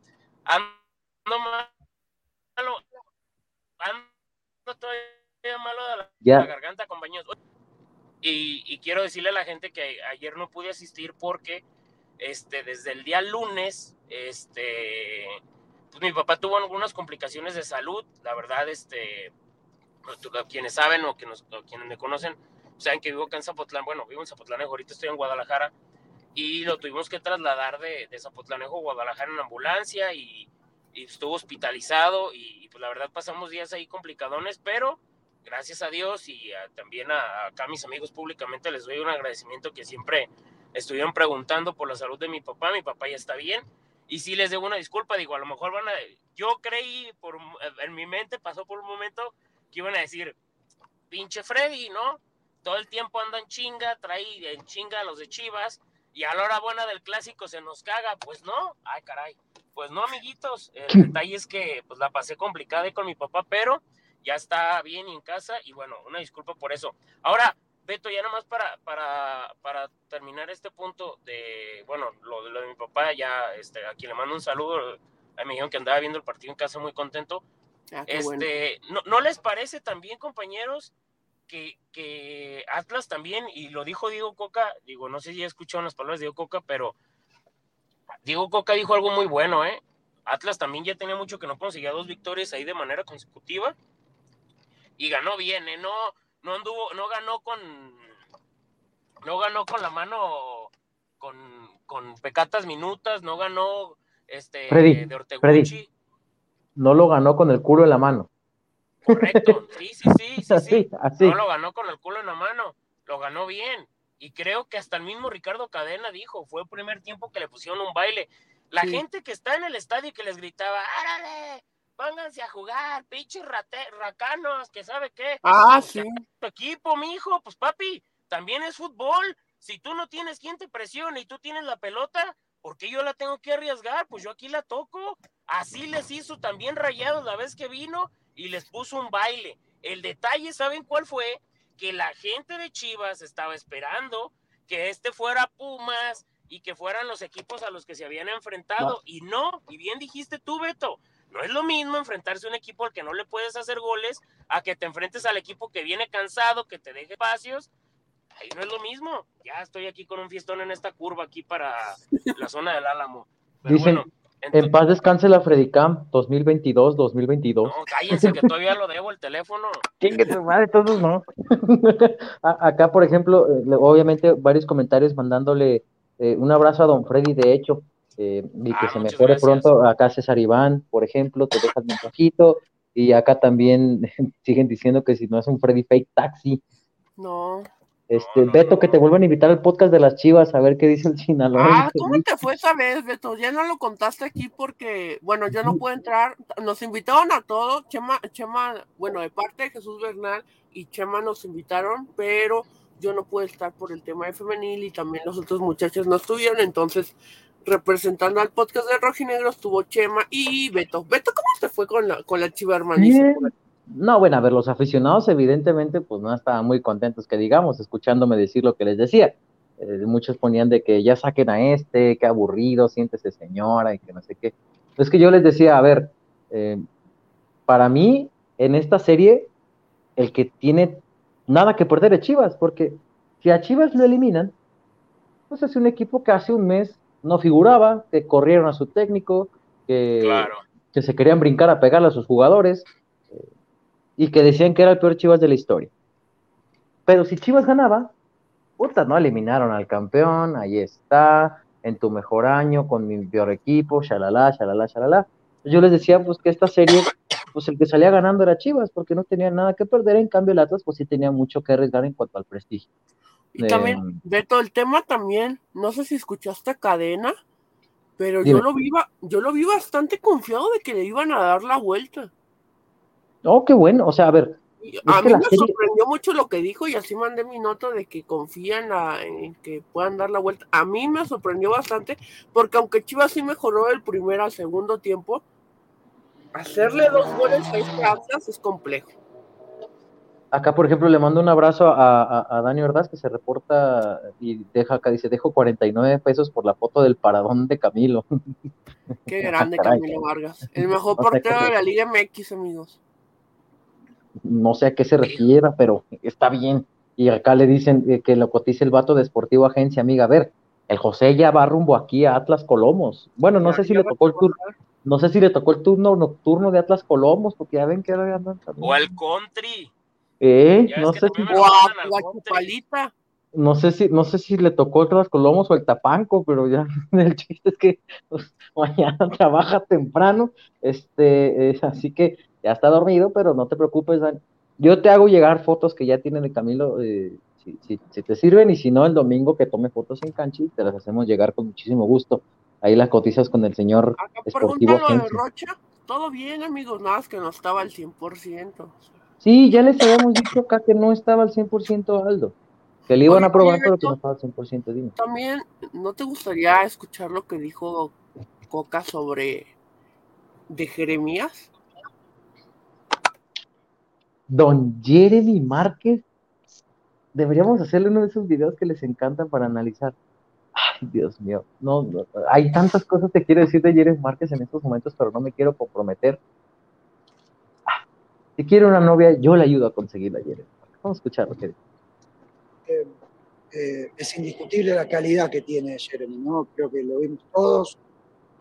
ando malo, ando todavía malo de la, garganta, compañeros. Y, y, quiero decirle a la gente que ayer no pude asistir porque este, desde el día lunes, este, pues mi papá tuvo algunas complicaciones de salud, la verdad, este, quienes saben o, que nos, o quienes me conocen, saben que vivo acá en Zapotlán, bueno, vivo en Zapotlanejo, ahorita estoy en Guadalajara, y lo tuvimos que trasladar de, de Zapotlanejo a Guadalajara en ambulancia y, estuvo hospitalizado y, pues la verdad pasamos días ahí complicadones, pero gracias a Dios y también a, acá a mis amigos públicamente les doy un agradecimiento que siempre estuvieron preguntando por la salud de mi papá, mi papá ya está bien, y sí les debo una disculpa, digo, a lo mejor van a, yo creí, por, en mi mente pasó por un momento que iban a decir, pinche Freddy, ¿no? Todo el tiempo anda en chinga, trae en chinga a los de Chivas, y a la hora buena del clásico se nos caga, pues no, ay caray, pues no amiguitos, el detalle es que pues la pasé complicada con mi papá, pero ya está bien en casa y bueno, una disculpa por eso. Ahora, Beto, ya nomás para, para, para terminar este punto de, bueno, lo, lo de mi papá, ya, este, aquí le mando un saludo, a me dijeron que andaba viendo el partido en casa muy contento. Ah, este, ¿no, ¿no, les parece también, compañeros, que, que, Atlas también, y lo dijo Diego Coca, digo, no sé si escucharon las palabras de Diego Coca, pero Diego Coca dijo algo muy bueno, ¿eh? Atlas también ya tenía mucho que no conseguía dos victorias ahí de manera consecutiva y ganó bien, ¿eh? No, no anduvo, no ganó con, no ganó con la mano, con, con pecatas minutas, no ganó este de Orteguchi. no lo ganó con el culo en la mano. Correcto, sí, sí, sí, sí, sí. No lo ganó con el culo en la mano, lo ganó bien. Y creo que hasta el mismo Ricardo Cadena dijo, fue el primer tiempo que le pusieron un baile. La gente que está en el estadio y que les gritaba, ¡árale! pónganse a jugar, pinches racanos, que sabe qué. Ah, sí. Tu equipo, mijo, pues papi, también es fútbol. Si tú no tienes quien te presione y tú tienes la pelota, ¿por qué yo la tengo que arriesgar? Pues yo aquí la toco. Así les hizo también rayados la vez que vino y les puso un baile. El detalle, ¿saben cuál fue? Que la gente de Chivas estaba esperando que este fuera Pumas y que fueran los equipos a los que se habían enfrentado. Y no, y bien dijiste tú, Beto, no es lo mismo enfrentarse a un equipo al que no le puedes hacer goles a que te enfrentes al equipo que viene cansado, que te deje espacios. Ahí no es lo mismo. Ya estoy aquí con un fiestón en esta curva aquí para la zona del Álamo. Dicen, en paz descanse la Fredicam 2022, 2022. No, cállense que todavía lo debo el teléfono. Chingue tu madre, todos no. Acá, por ejemplo, eh, obviamente varios comentarios mandándole eh, un abrazo a don Freddy, de hecho, eh, y que ah, se mejore pronto. Acá César Iván, por ejemplo, te dejas un poquito. Y acá también siguen diciendo que si no es un Freddy Fake Taxi. No. Este, Beto, que te vuelvan a invitar al podcast de las chivas a ver qué dice el Sinaloa. Ah, ¿cómo te fue esa vez, Beto? Ya no lo contaste aquí porque, bueno, yo no puedo entrar. Nos invitaron a todos. Chema, Chema, bueno, de parte de Jesús Bernal y Chema nos invitaron, pero yo no pude estar por el tema de femenil y también los otros muchachos no estuvieron, entonces representando al podcast de Rojinegro estuvo Chema y Beto. Beto, ¿cómo te fue con la, con la chiva hermanita? No, bueno, a ver, los aficionados evidentemente pues no estaban muy contentos que digamos, escuchándome decir lo que les decía. Eh, muchos ponían de que ya saquen a este, qué aburrido, siéntese señora y que no sé qué. Es que yo les decía, a ver, eh, para mí en esta serie el que tiene nada que perder es Chivas, porque si a Chivas lo eliminan, pues es un equipo que hace un mes no figuraba, que corrieron a su técnico, que, que se querían brincar a pegarle a sus jugadores y que decían que era el peor Chivas de la historia. Pero si Chivas ganaba, puta, no eliminaron al campeón, ahí está, en tu mejor año, con mi peor equipo, shalala, shalala, shalala. Yo les decía pues que esta serie, pues el que salía ganando era Chivas, porque no tenía nada que perder, en cambio el Atlas pues sí tenía mucho que arriesgar en cuanto al prestigio. Y también, Beto, el tema también, no sé si escuchaste Cadena, pero yo lo, vi, yo lo vi bastante confiado de que le iban a dar la vuelta. Oh, qué bueno, o sea, a ver. A mí me sorprendió mucho lo que dijo y así mandé mi nota de que confían en que puedan dar la vuelta. A mí me sorprendió bastante porque aunque Chivas sí mejoró el primer al segundo tiempo, hacerle dos goles a este Atlas es complejo. Acá, por ejemplo, le mando un abrazo a, a, Dani Ordaz que se reporta y deja acá, dice, dejo 49 pesos por la foto del paradón de Camilo. Qué grande Camilo Vargas. El mejor portero de la Liga MX, amigos. No sé a qué se refiera, pero está bien. Y acá le dicen eh, que lo cotice el vato de Sportivo Agencia, amiga. A ver, el José ya va rumbo aquí a Atlas Colomos. Bueno, no sé si le tocó el turno, no sé si le tocó el turno nocturno de Atlas Colomos, porque ya ven que ahora andan O al country. Eh, no sé si. La No sé si, no sé si le tocó el Colomos o el Tapanco, pero ya el chiste es que pues, mañana trabaja temprano, este, es, así que ya está dormido, pero no te preocupes, Yo te hago llegar fotos que ya tienen de Camilo, eh, si, si, te sirven y si no, el domingo que tome fotos en cancha y te las hacemos llegar con muchísimo gusto. Ahí las cotizas con el señor Acá Esportivo de Rocha, todo bien, amigos, nada más que no estaba al 100%. Sí, ya les habíamos dicho acá que no estaba al 100% Aldo. Que le iban a probar, pero que no estaba al 100%. Dime. También, ¿no te gustaría escuchar lo que dijo Coca sobre de Jeremías? Don Jeremy Márquez, deberíamos hacerle uno de esos videos que les encantan para analizar. Ay, Dios mío, no, hay tantas cosas que quiero decir de Jeremy Márquez en estos momentos, pero no me quiero comprometer. Si quiere una novia, yo le ayudo a conseguirla, Jeremy. Vamos a escuchar lo que dice. Eh, eh, es indiscutible la calidad que tiene Jeremy, ¿no? Creo que lo vimos todos.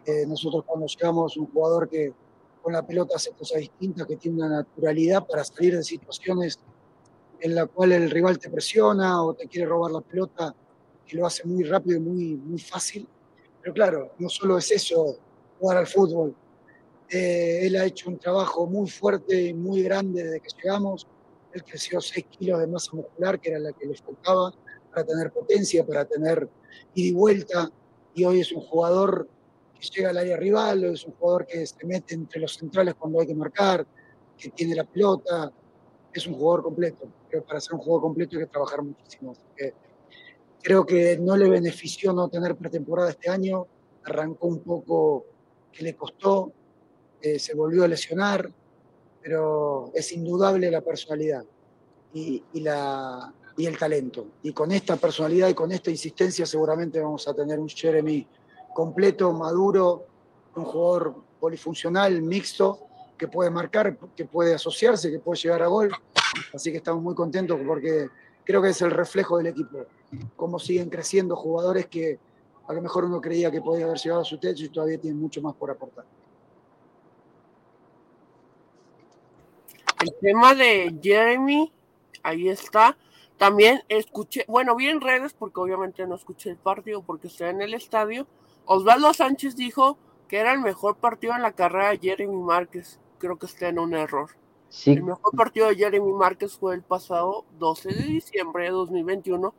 Eh, nosotros cuando un jugador que con la pelota hace cosas distintas, que tiene una naturalidad para salir de situaciones en la cual el rival te presiona o te quiere robar la pelota, y lo hace muy rápido y muy, muy fácil. Pero claro, no solo es eso, jugar al fútbol. Eh, él ha hecho un trabajo muy fuerte y muy grande desde que llegamos. Él creció 6 kilos de masa muscular, que era la que le faltaba, para tener potencia, para tener ida y vuelta. Y hoy es un jugador que llega al área rival, es un jugador que se mete entre los centrales cuando hay que marcar, que tiene la pelota, es un jugador completo. Pero para ser un jugador completo hay que trabajar muchísimo. creo que no le benefició no tener pretemporada este año, arrancó un poco que le costó, eh, se volvió a lesionar, pero es indudable la personalidad y, la, y el talento. Y con esta personalidad y con esta insistencia seguramente vamos a tener un Jeremy completo, maduro, un jugador polifuncional, mixto, que puede marcar, que puede asociarse, que puede llegar a gol. Así que estamos muy contentos porque creo que es el reflejo del equipo. Cómo siguen creciendo jugadores que a lo mejor uno creía que podía haber llegado a su techo y todavía tienen mucho más por aportar. El tema de Jeremy, ahí está. También escuché, bueno, vi en redes porque obviamente no escuché el partido porque estoy en el estadio, Osvaldo Sánchez dijo que era el mejor partido en la carrera de Jeremy Márquez. Creo que está en un error. El mejor partido de Jeremy Márquez fue el pasado 12 de diciembre de 2021,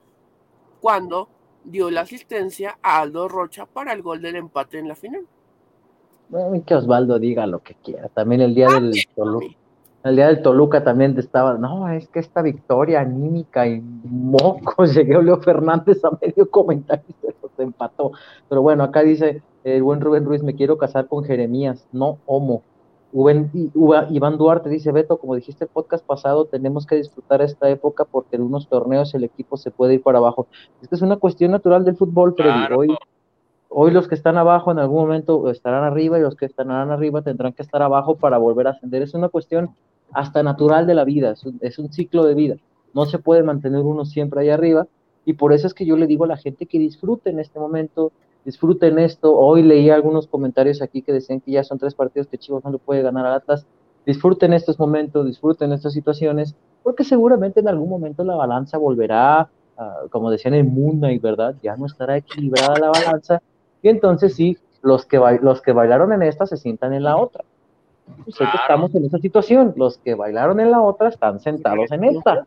cuando dio la asistencia a Aldo Rocha para el gol del empate en la final. Bueno, que Osvaldo diga lo que quiera. También el día del Toluca, el día del Toluca también estaba, no, es que esta victoria anímica y mocos, llegué Leo Fernández a medio comentario se empató. Pero bueno, acá dice el buen Rubén Ruiz, me quiero casar con Jeremías, no homo. Iván Duarte dice, Beto, como dijiste el podcast pasado, tenemos que disfrutar esta época porque en unos torneos el equipo se puede ir para abajo. Esta es una cuestión natural del fútbol, pero Hoy, hoy los que están abajo en algún momento estarán arriba y los que estarán arriba tendrán que estar abajo para volver a ascender. Es una cuestión hasta natural de la vida, es un, ciclo de vida. No se puede mantener uno siempre ahí arriba y por eso es que yo le digo a la gente que disfruten este momento, disfruten esto. Hoy leí algunos comentarios aquí que decían que ya son tres partidos que Chivas no le puede ganar al Atlas. Disfruten estos momentos, disfruten estas situaciones, porque seguramente en algún momento la balanza volverá, como decían en y verdad, ya no estará equilibrada la balanza. Y entonces sí, los que, los que bailaron en esta se sientan en la otra. Pues que estamos en esa situación. Los que bailaron en la otra están sentados en esta.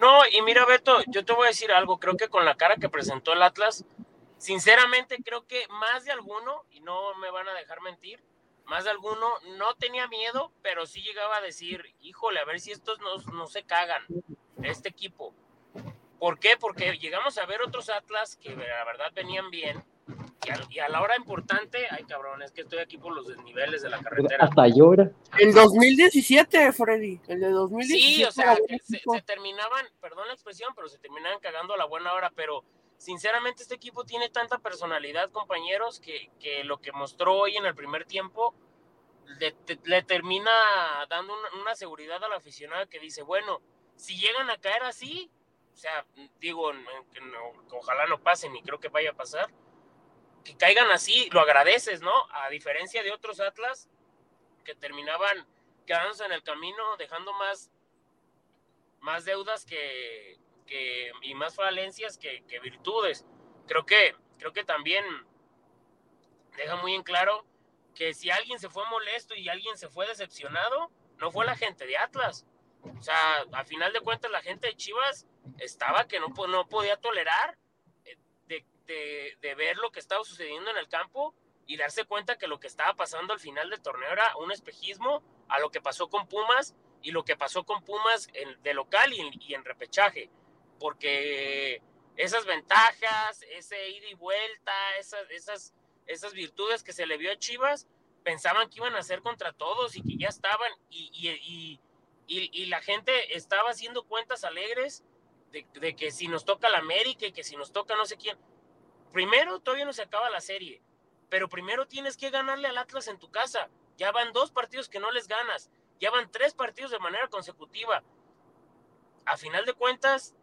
No, y mira, Beto, yo te voy a decir algo. Creo que con la cara que presentó el Atlas, sinceramente creo que más de alguno, y no me van a dejar mentir, más de alguno no tenía miedo, pero sí llegaba a decir, híjole, a ver si estos no, no se cagan, este equipo. ¿Por qué? Porque llegamos a ver otros Atlas que la verdad venían bien, y a, la hora importante, ay cabrón, es que estoy aquí por los desniveles de la carretera. Hasta llora. El 2017, Freddy, el de 2017. Sí, o sea, se, terminaban, perdón la expresión, pero se terminaban cagando a la buena hora, pero sinceramente este equipo tiene tanta personalidad, compañeros, que, que lo que mostró hoy en el primer tiempo le, termina dando una, seguridad al aficionado que dice, bueno, si llegan a caer así, o sea, digo, ojalá no pase, ni creo que vaya a pasar, que caigan así, lo agradeces, ¿no? A diferencia de otros Atlas que terminaban quedándose en el camino, dejando más, más deudas que, que y más falencias que, que, virtudes. Creo que, creo que también deja muy en claro que si alguien se fue molesto y alguien se fue decepcionado, no fue la gente de Atlas. O sea, a final de cuentas, la gente de Chivas estaba que no, no podía tolerar de, ver lo que estaba sucediendo en el campo y darse cuenta que lo que estaba pasando al final del torneo era un espejismo a lo que pasó con Pumas y lo que pasó con Pumas en, de local y, y en repechaje, porque esas ventajas, ese ida y vuelta, esas, esas, esas virtudes que se le vio a Chivas, pensaban que iban a hacer contra todos y que ya estaban, y, y, y, la gente estaba haciendo cuentas alegres de, de, que si nos toca la América y que si nos toca no sé quién. Primero, todavía no se acaba la serie, pero primero tienes que ganarle al Atlas en tu casa. Ya van dos partidos que no les ganas, ya van tres partidos de manera consecutiva. A final de cuentas,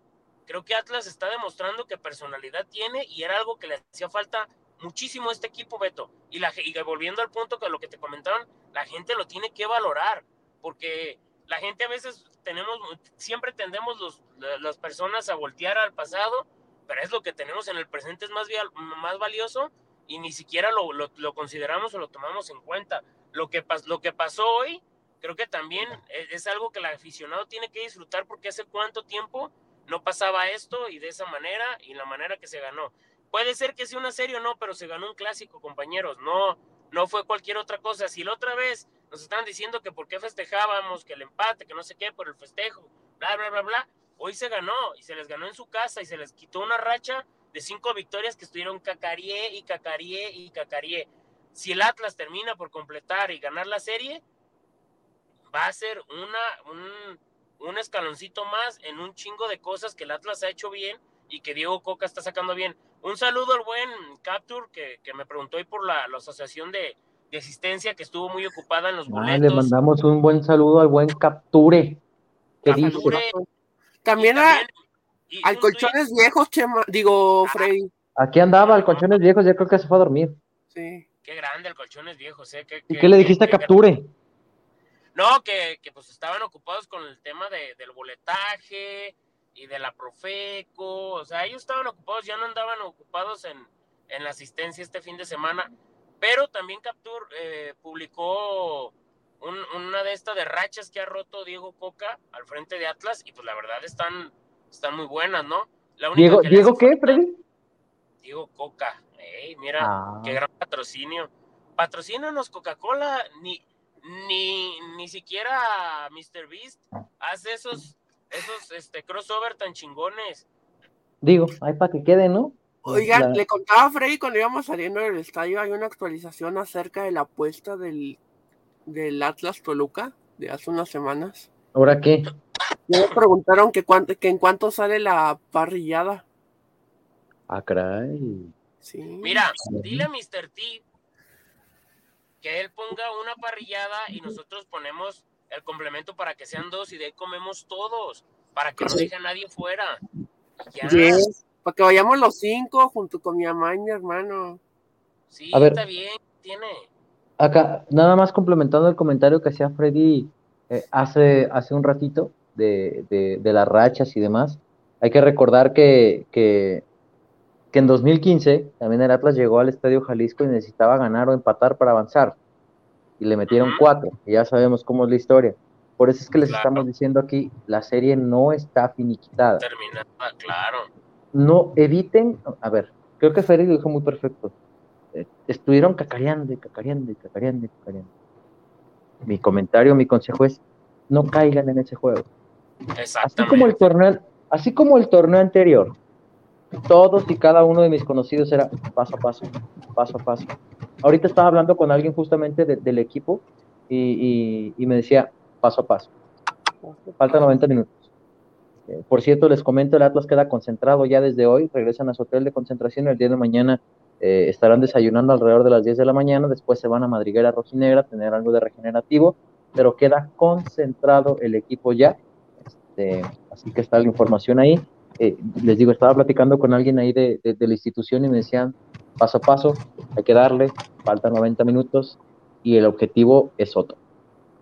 creo que Atlas está demostrando que personalidad tiene y era algo que le hacía falta muchísimo a este equipo, Beto. Y, la, y volviendo al punto que lo que te comentaron, la gente lo tiene que valorar, porque la gente a veces tenemos, siempre tendemos los, las personas a voltear al pasado, pero es lo que tenemos en el presente es más, más valioso y ni siquiera lo, lo, lo consideramos o lo tomamos en cuenta. Lo que, lo que pasó hoy, creo que también es, es algo que el aficionado tiene que disfrutar porque hace cuánto tiempo no pasaba esto y de esa manera y la manera que se ganó. Puede ser que sea una serie o no, pero se ganó un clásico, compañeros. No, no fue cualquier otra cosa. Si la otra vez nos están diciendo que por qué festejábamos, que el empate, que no sé qué, por el festejo, bla, bla, bla, bla, hoy se ganó y se les ganó en su casa y se les quitó una racha de cinco victorias que estuvieron cacarié y cacarié y cacarié. Si el Atlas termina por completar y ganar la serie, va a ser una, un, un escaloncito más en un chingo de cosas que el Atlas ha hecho bien y que Diego Coca está sacando bien. Un saludo al buen Capture que, que me preguntó ahí por la, la asociación de, de, asistencia que estuvo muy ocupada en los boletos. Ah, le mandamos un buen saludo al buen Capture. Capture. También, a, al Colchones Viejos, Chema, digo, ah, Freddy. Aquí andaba, al Colchones Viejos, ya creo que se fue a dormir. Sí. Qué grande el Colchones Viejos, ¿eh? ¿Y qué le dijiste a Capture? No, que, que, pues estaban ocupados con el tema de, del boletaje y de la Profeco, o sea, ellos estaban ocupados, ya no andaban ocupados en, en la asistencia este fin de semana, pero también Captur eh, publicó un, una de estas de rachas que ha roto Diego Coca al frente de Atlas y pues la verdad están, están muy buenas, ¿no? La Diego, ¿Diego qué, Freddy? Diego Coca, Ey, mira, ah. qué gran patrocinio. Patrocínanos Coca-Cola, ni, ni, ni siquiera Mr. Beast hace esos, esos este, crossover tan chingones. Digo, hay para que quede, ¿no? Oigan, le contaba a Freddy cuando íbamos saliendo del estadio, hay una actualización acerca de la apuesta del, del Atlas Toluca de hace unas semanas. ¿Ahora qué? me preguntaron que, que en cuánto sale la parrillada. Ah, caray. Sí. Mira, dile a Mr. T que él ponga una parrillada y nosotros ponemos el complemento para que sean dos y de ahí comemos todos, para que no deje nadie fuera. para que vayamos los cinco junto con mi mamá y mi hermano. Sí, está bien, tiene. Acá, nada más complementando el comentario que hacía Freddy eh, hace, hace un ratito de, de, las rachas y demás. Hay que recordar que, que que en 2015 también el Atlas llegó al Estadio Jalisco y necesitaba ganar o empatar para avanzar. Y le metieron cuatro, y ya sabemos cómo es la historia. Por eso es que les estamos diciendo aquí, la serie no está finiquitada. Terminada, claro. No eviten, a ver, creo que Ferry lo dijo muy perfecto. Estuvieron cacareando y cacareando y cacareando y cacareando. Mi comentario, mi consejo es, no caigan en ese juego. Así como el torneo, así como el torneo anterior, todos y cada uno de mis conocidos era paso a paso, paso a paso. Ahorita estaba hablando con alguien justamente del equipo y, me decía paso a paso. Faltan 90 minutos. Eh, por cierto, les comento, el Atlas queda concentrado ya desde hoy, regresan a su hotel de concentración el día de mañana eh, estarán desayunando alrededor de las 10 de la mañana, después se van a Madriguera Rojinegra, tener algo de regenerativo, pero queda concentrado el equipo ya. Este, así que está la información ahí. Eh, les digo, estaba platicando con alguien ahí de, la institución y me decían, paso a paso, hay que darle, faltan 90 minutos y el objetivo es otro.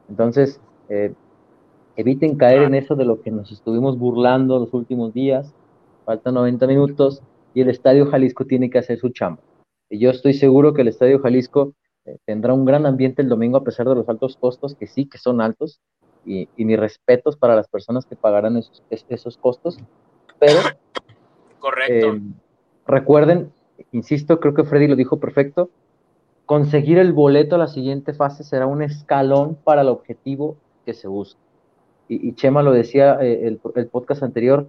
Entonces, eh, eviten caer en eso de lo que nos estuvimos burlando los últimos días, faltan 90 minutos y el Estadio Jalisco tiene que hacer su chamba. Y yo estoy seguro que el Estadio Jalisco eh, tendrá un gran ambiente el domingo a pesar de los altos costos, que sí, que son altos, y, mis respetos para las personas que pagarán esos, esos costos, pero Correcto. Eh, recuerden, insisto, creo que Freddy lo dijo perfecto, conseguir el boleto a la siguiente fase será un escalón para el objetivo que se busca. Y, Chema lo decía eh, el, el, podcast anterior,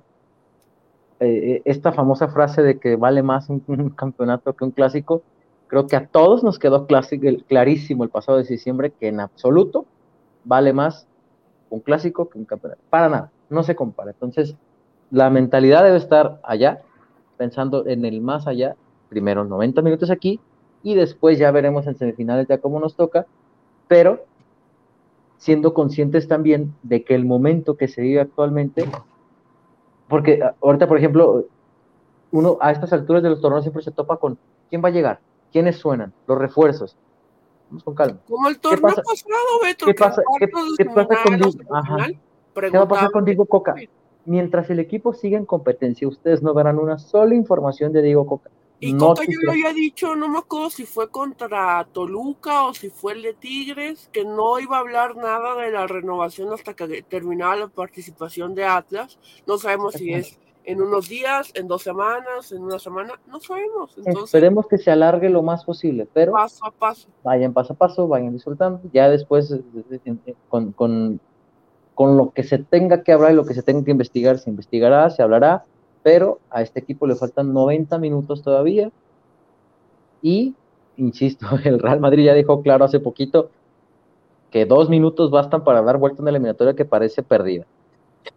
eh, esta famosa frase de que vale más un, campeonato que un clásico, creo que a todos nos quedó clarísimo el pasado de diciembre que en absoluto vale más un clásico que un campeonato. Para nada, no se compara. Entonces, la mentalidad debe estar allá, pensando en el más allá, primero 90 minutos aquí y después ya veremos en semifinales ya cómo nos toca, pero siendo conscientes también de que el momento que se vive actualmente, porque ahorita, por ejemplo, uno a estas alturas de los torneos siempre se topa con quién va a llegar, quiénes suenan, los refuerzos. Vamos con calma. Como el torneo pasado, Beto. ¿Qué pasa, ¿qué, pasa con ¿Qué va a pasar con Diego Coca? mientras el equipo siga en competencia, ustedes no verán una sola información de Diego Coca. Y Coca yo lo había dicho, no me acuerdo si fue contra Toluca o si fue el de Tigres, que no iba a hablar nada de la renovación hasta que terminara la participación de Atlas. No sabemos si es en unos días, en dos semanas, en una semana, no sabemos. Esperemos que se alargue lo más posible, pero paso a paso. Vayan paso a paso, vayan disfrutando. Ya después, eh, eh, eh, con, con con lo que se tenga que hablar y lo que se tenga que investigar, se investigará, se hablará, pero a este equipo le faltan 90 minutos todavía. Y, insisto, el Real Madrid ya dejó claro hace poquito que dos minutos bastan para dar vuelta a una eliminatoria que parece perdida.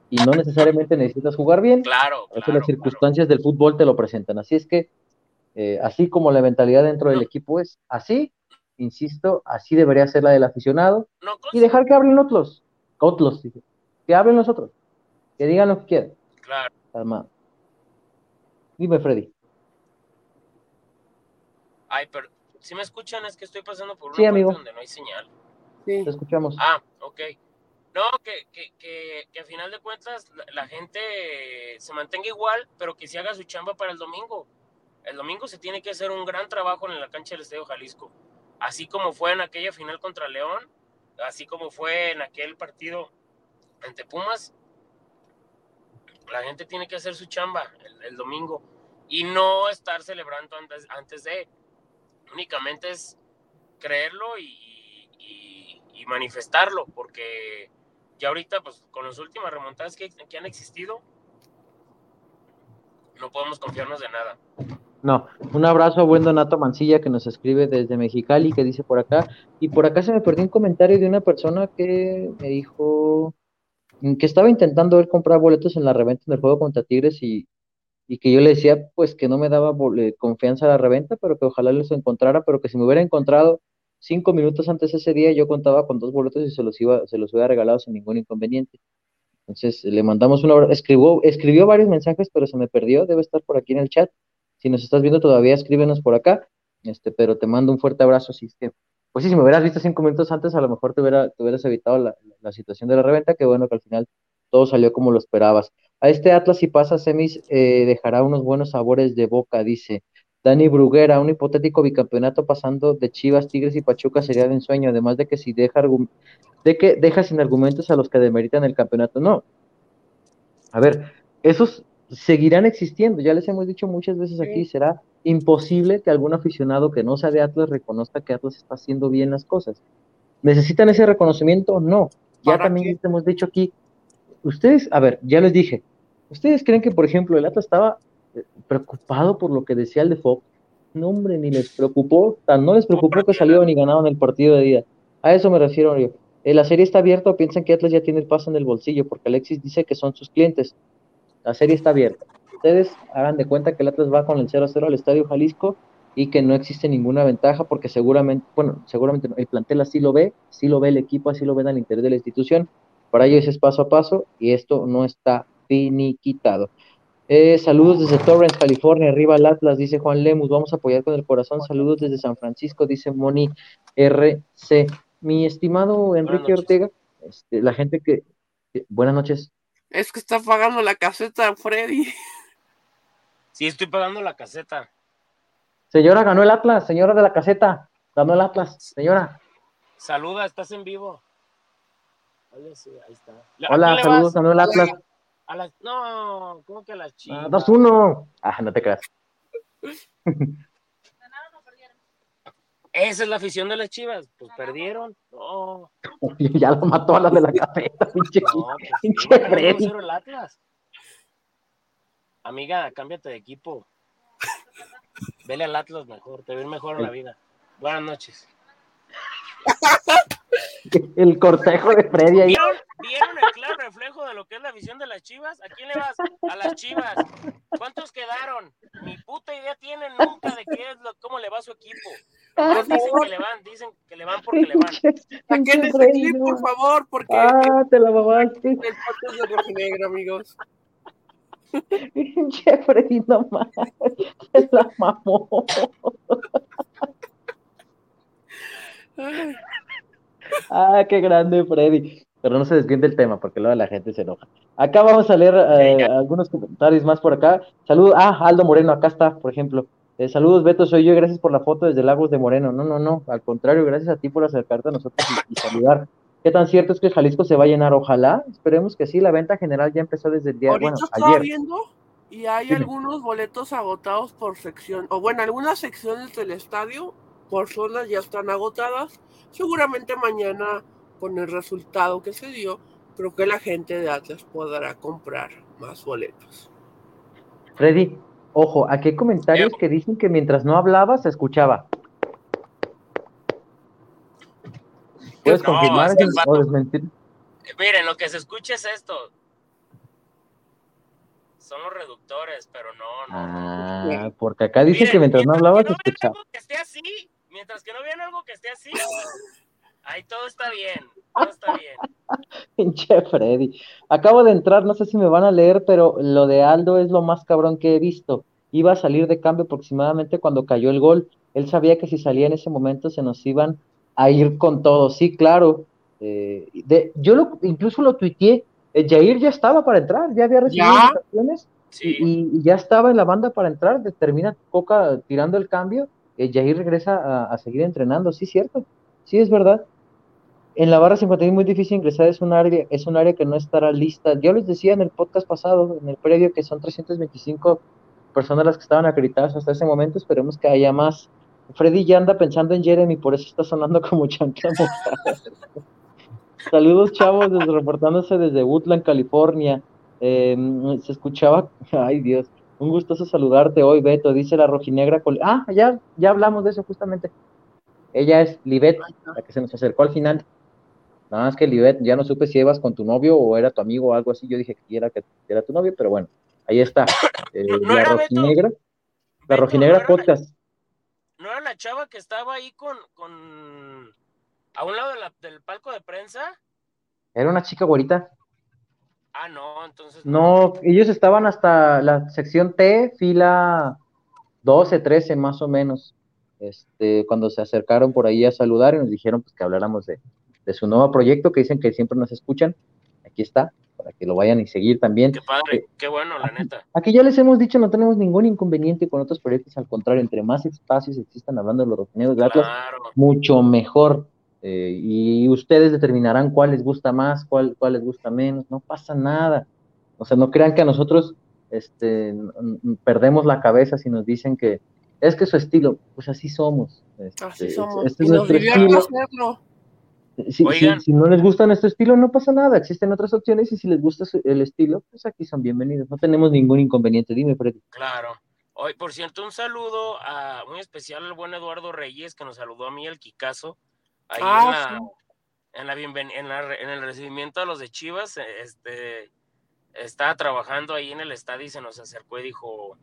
Y no necesariamente necesitas jugar bien. Claro. claro las circunstancias del fútbol te lo presentan. Así es que, eh, así como la mentalidad dentro del equipo es así, insisto, así debería ser la del aficionado. y dejar que hablen otros otros, que hablen los otros, que digan lo que quieran. Claro. Calma. Dime, Freddy. Ay, pero si me escuchan es que estoy pasando por una sí, donde no hay señal. Sí. Te escuchamos. Ah, ok. No, que, que, que, que a final de cuentas la, la, gente se mantenga igual, pero que se haga su chamba para el domingo. El domingo se tiene que hacer un gran trabajo en la cancha del Estadio Jalisco. Así como fue en aquella final contra León, así como fue en aquel partido ante Pumas, la gente tiene que hacer su chamba el, domingo y no estar celebrando antes, antes de, únicamente es creerlo y, manifestarlo, porque ya ahorita, pues con las últimas remontadas que, que han existido, no podemos confiarnos de nada. No, un abrazo a buen Donato Mancilla que nos escribe desde Mexicali, que dice por acá, y por acá se me perdió un comentario de una persona que me dijo que estaba intentando ver comprar boletos en la reventa del juego contra Tigres y, y que yo le decía pues que no me daba confianza a la reventa, pero que ojalá los encontrara, pero que si me hubiera encontrado cinco minutos antes ese día yo contaba con dos boletos y se los iba, se los hubiera regalado sin ningún inconveniente. Entonces le mandamos una escribió, escribió varios mensajes, pero se me perdió, debe estar por aquí en el chat. Si nos estás viendo todavía, escríbenos por acá. Este, pero te mando un fuerte abrazo. Si pues sí, si me hubieras visto cinco minutos antes, a lo mejor te, hubiera, te hubieras evitado la, situación de la reventa, que bueno que al final todo salió como lo esperabas. A este Atlas, si pasa semis, eh, dejará unos buenos sabores de boca, dice. Dani Bruguera, un hipotético bicampeonato pasando de Chivas, Tigres y Pachuca sería de ensueño, además de que si deja, de que deja sin argumentos a los que demeritan el campeonato. No. A ver, esos seguirán existiendo. Ya les hemos dicho muchas veces aquí, será imposible que algún aficionado que no sea de Atlas reconozca que Atlas está haciendo bien las cosas. ¿Necesitan ese reconocimiento? No. Ya también les hemos dicho aquí, ustedes, a ver, ya les dije, ¿ustedes creen que, por ejemplo, el Atlas estaba eh, preocupado por lo que decía el de Fox? No, hombre, ni les preocupó, no les preocupó que salieron y ganaron el partido de día. A eso me refiero yo. Eh, la serie está abierta piensan que Atlas ya tiene el paso en el bolsillo, porque Alexis dice que son sus clientes. La serie está abierta. Ustedes hagan de cuenta que el Atlas va con el 0-0 al Estadio Jalisco y que no existe ninguna ventaja porque seguramente, bueno, seguramente el plantel así lo ve, así lo ve el equipo, así lo ven al interior de la institución. Para ellos es paso a paso y esto no está finiquitado. Eh, saludos desde Torrance, California, arriba el Atlas, dice Juan Lemus, vamos a apoyar con el corazón. Saludos desde San Francisco, dice Moni RC. Mi estimado Enrique Ortega, este, la gente que, buenas noches. Es que está pagando la caseta, Freddy. Sí, estoy pagando la caseta. Señora, ganó el Atlas, señora de la caseta. Ganó el Atlas, señora. Saluda, estás en vivo. Hola, saludos, ganó el Atlas. A las, no, ¿cómo que a las chivas? 2-1. Ah, no te creas. Esa es la afición de las chivas. Pues perdieron. No. ya lo mató a la de la cafeta, pinche. No, pues, pinche ganando Freddy. 1-0 el Atlas. Amiga, cámbiate de equipo. Vele al Atlas mejor, te ven mejor en la vida. Buenas noches. El cortejo de Freddy ahí. ¿Vieron, ¿Vieron el claro reflejo de lo que es la afición de las chivas? ¿A quién le vas? A las chivas. ¿Cuántos quedaron? Ni puta idea tienen nunca de qué es lo, cómo le va a su equipo. Nomás dicen que le van, dicen que le van porque le van. Saquen Freddy, clip, por favor, porque Ah, te la mamaste. el podcast de Rojinegro, amigos. Freddy, no mames. Se la mamó. Ah, qué grande Freddy. Pero no se desviende el tema porque luego la gente se enoja. Acá vamos a leer eh, algunos comentarios más por acá. Saludos. Ah, Aldo Moreno, acá está, por ejemplo. Eh, saludos, Beto, soy yo. y Gracias por la foto desde Lagos de Moreno. No, no, no. Al contrario, gracias a ti por acercarte a nosotros y, y saludar. ¿Qué tan cierto es que Jalisco se va a llenar? Ojalá. Esperemos que sí. La venta general ya empezó desde el día, Ahorita bueno, estaba ayer. viendo y hay Dime. algunos boletos agotados por sección, o bueno, algunas secciones del estadio por zonas ya están agotadas. Seguramente mañana, con el resultado que se dio, creo que la gente de Atlas podrá comprar más boletos. Freddy, ojo, aquí hay comentarios que dicen que mientras no hablaba se escuchaba. ¿Puedes No, confirmar es o desmentir? Miren, lo que se escucha es esto. Son los reductores, pero no, no. Ah, porque acá dicen Miren, que mientras no hablaba se que no vean escuchaba. que esté así, mientras que no vean algo que esté así, ahí todo está bien, todo está bien. Pinche Freddy. Acabo de entrar, no sé si me van a leer, pero lo de Aldo es lo más cabrón que he visto. Iba a salir de cambio aproximadamente cuando cayó el gol. Él sabía que si salía en ese momento se nos iban a ir con todo. Sí, claro. Eh, de, yo lo, incluso lo tuiteé. Eh, Jair ya estaba para entrar, ya había recibido ¿Ya? Sí, y, y ya estaba en la banda para entrar. de- Termina Coca tirando el cambio. Eh, Jair regresa a, seguir entrenando. Sí, cierto. Sí, es verdad. En la barra 51 es muy difícil ingresar, es un área, es un área que no estará lista. Yo les decía en el podcast pasado, en el previo, que son 325 personas las que estaban acreditadas hasta ese momento, esperemos que haya más. Freddy ya anda pensando en Jeremy, por eso está sonando como chancla. Saludos, chavos, desde, reportándose desde Woodland, California. Eh, se escuchaba, ay Dios, un gustoso saludarte hoy, Beto, dice la rojinegra. col- Ah, ya, ya hablamos de eso justamente. Ella es Libet, la que se nos acercó al final. Nada más que Libet, ya no supe si ibas con tu novio o era tu amigo o algo así. Yo dije que era, que era tu novio, pero bueno, ahí está. Eh, No- la Beto. rojinegra, la rojinegra no era la- podcast. ¿No era la chava que estaba ahí con, con a un lado de la- del palco de prensa? Era una chica güerita. Ah, no, entonces No, ellos estaban hasta la sección T, fila 12, 13 más o menos. Este, cuando se acercaron por ahí a saludar y nos dijeron pues, que habláramos de, de su nuevo proyecto, que dicen que siempre nos escuchan. Aquí está, para que lo vayan y seguir también. Qué padre, qué bueno, la neta. Aquí ya les hemos dicho, no tenemos ningún inconveniente con otros proyectos, al contrario, entre más espacios existan hablando de los rojinegros de Atlas, Claro. mucho mejor. Eh, y ustedes determinarán cuál les gusta más, cuál, cuál les gusta menos, no pasa nada. O sea, no crean que a nosotros este, perdemos la cabeza si nos dicen que es que su estilo, pues así somos. Este, Así somos. este es y nos nuestro divierte estilo. hacerlo. Si, si- si no les gusta nuestro estilo, no pasa nada, existen otras opciones y si les gusta su- el estilo, pues aquí son bienvenidos. No tenemos ningún inconveniente. Dime, Freddy. Claro. Hoy, por cierto, un saludo a, muy especial al buen Eduardo Reyes, que nos saludó a mí, el Kikazo, ahí Ah, en, la, sí. en, la bienven- en, la- en el recibimiento a los de Chivas. eh, Este, estaba trabajando ahí en el estadio y se nos acercó y dijo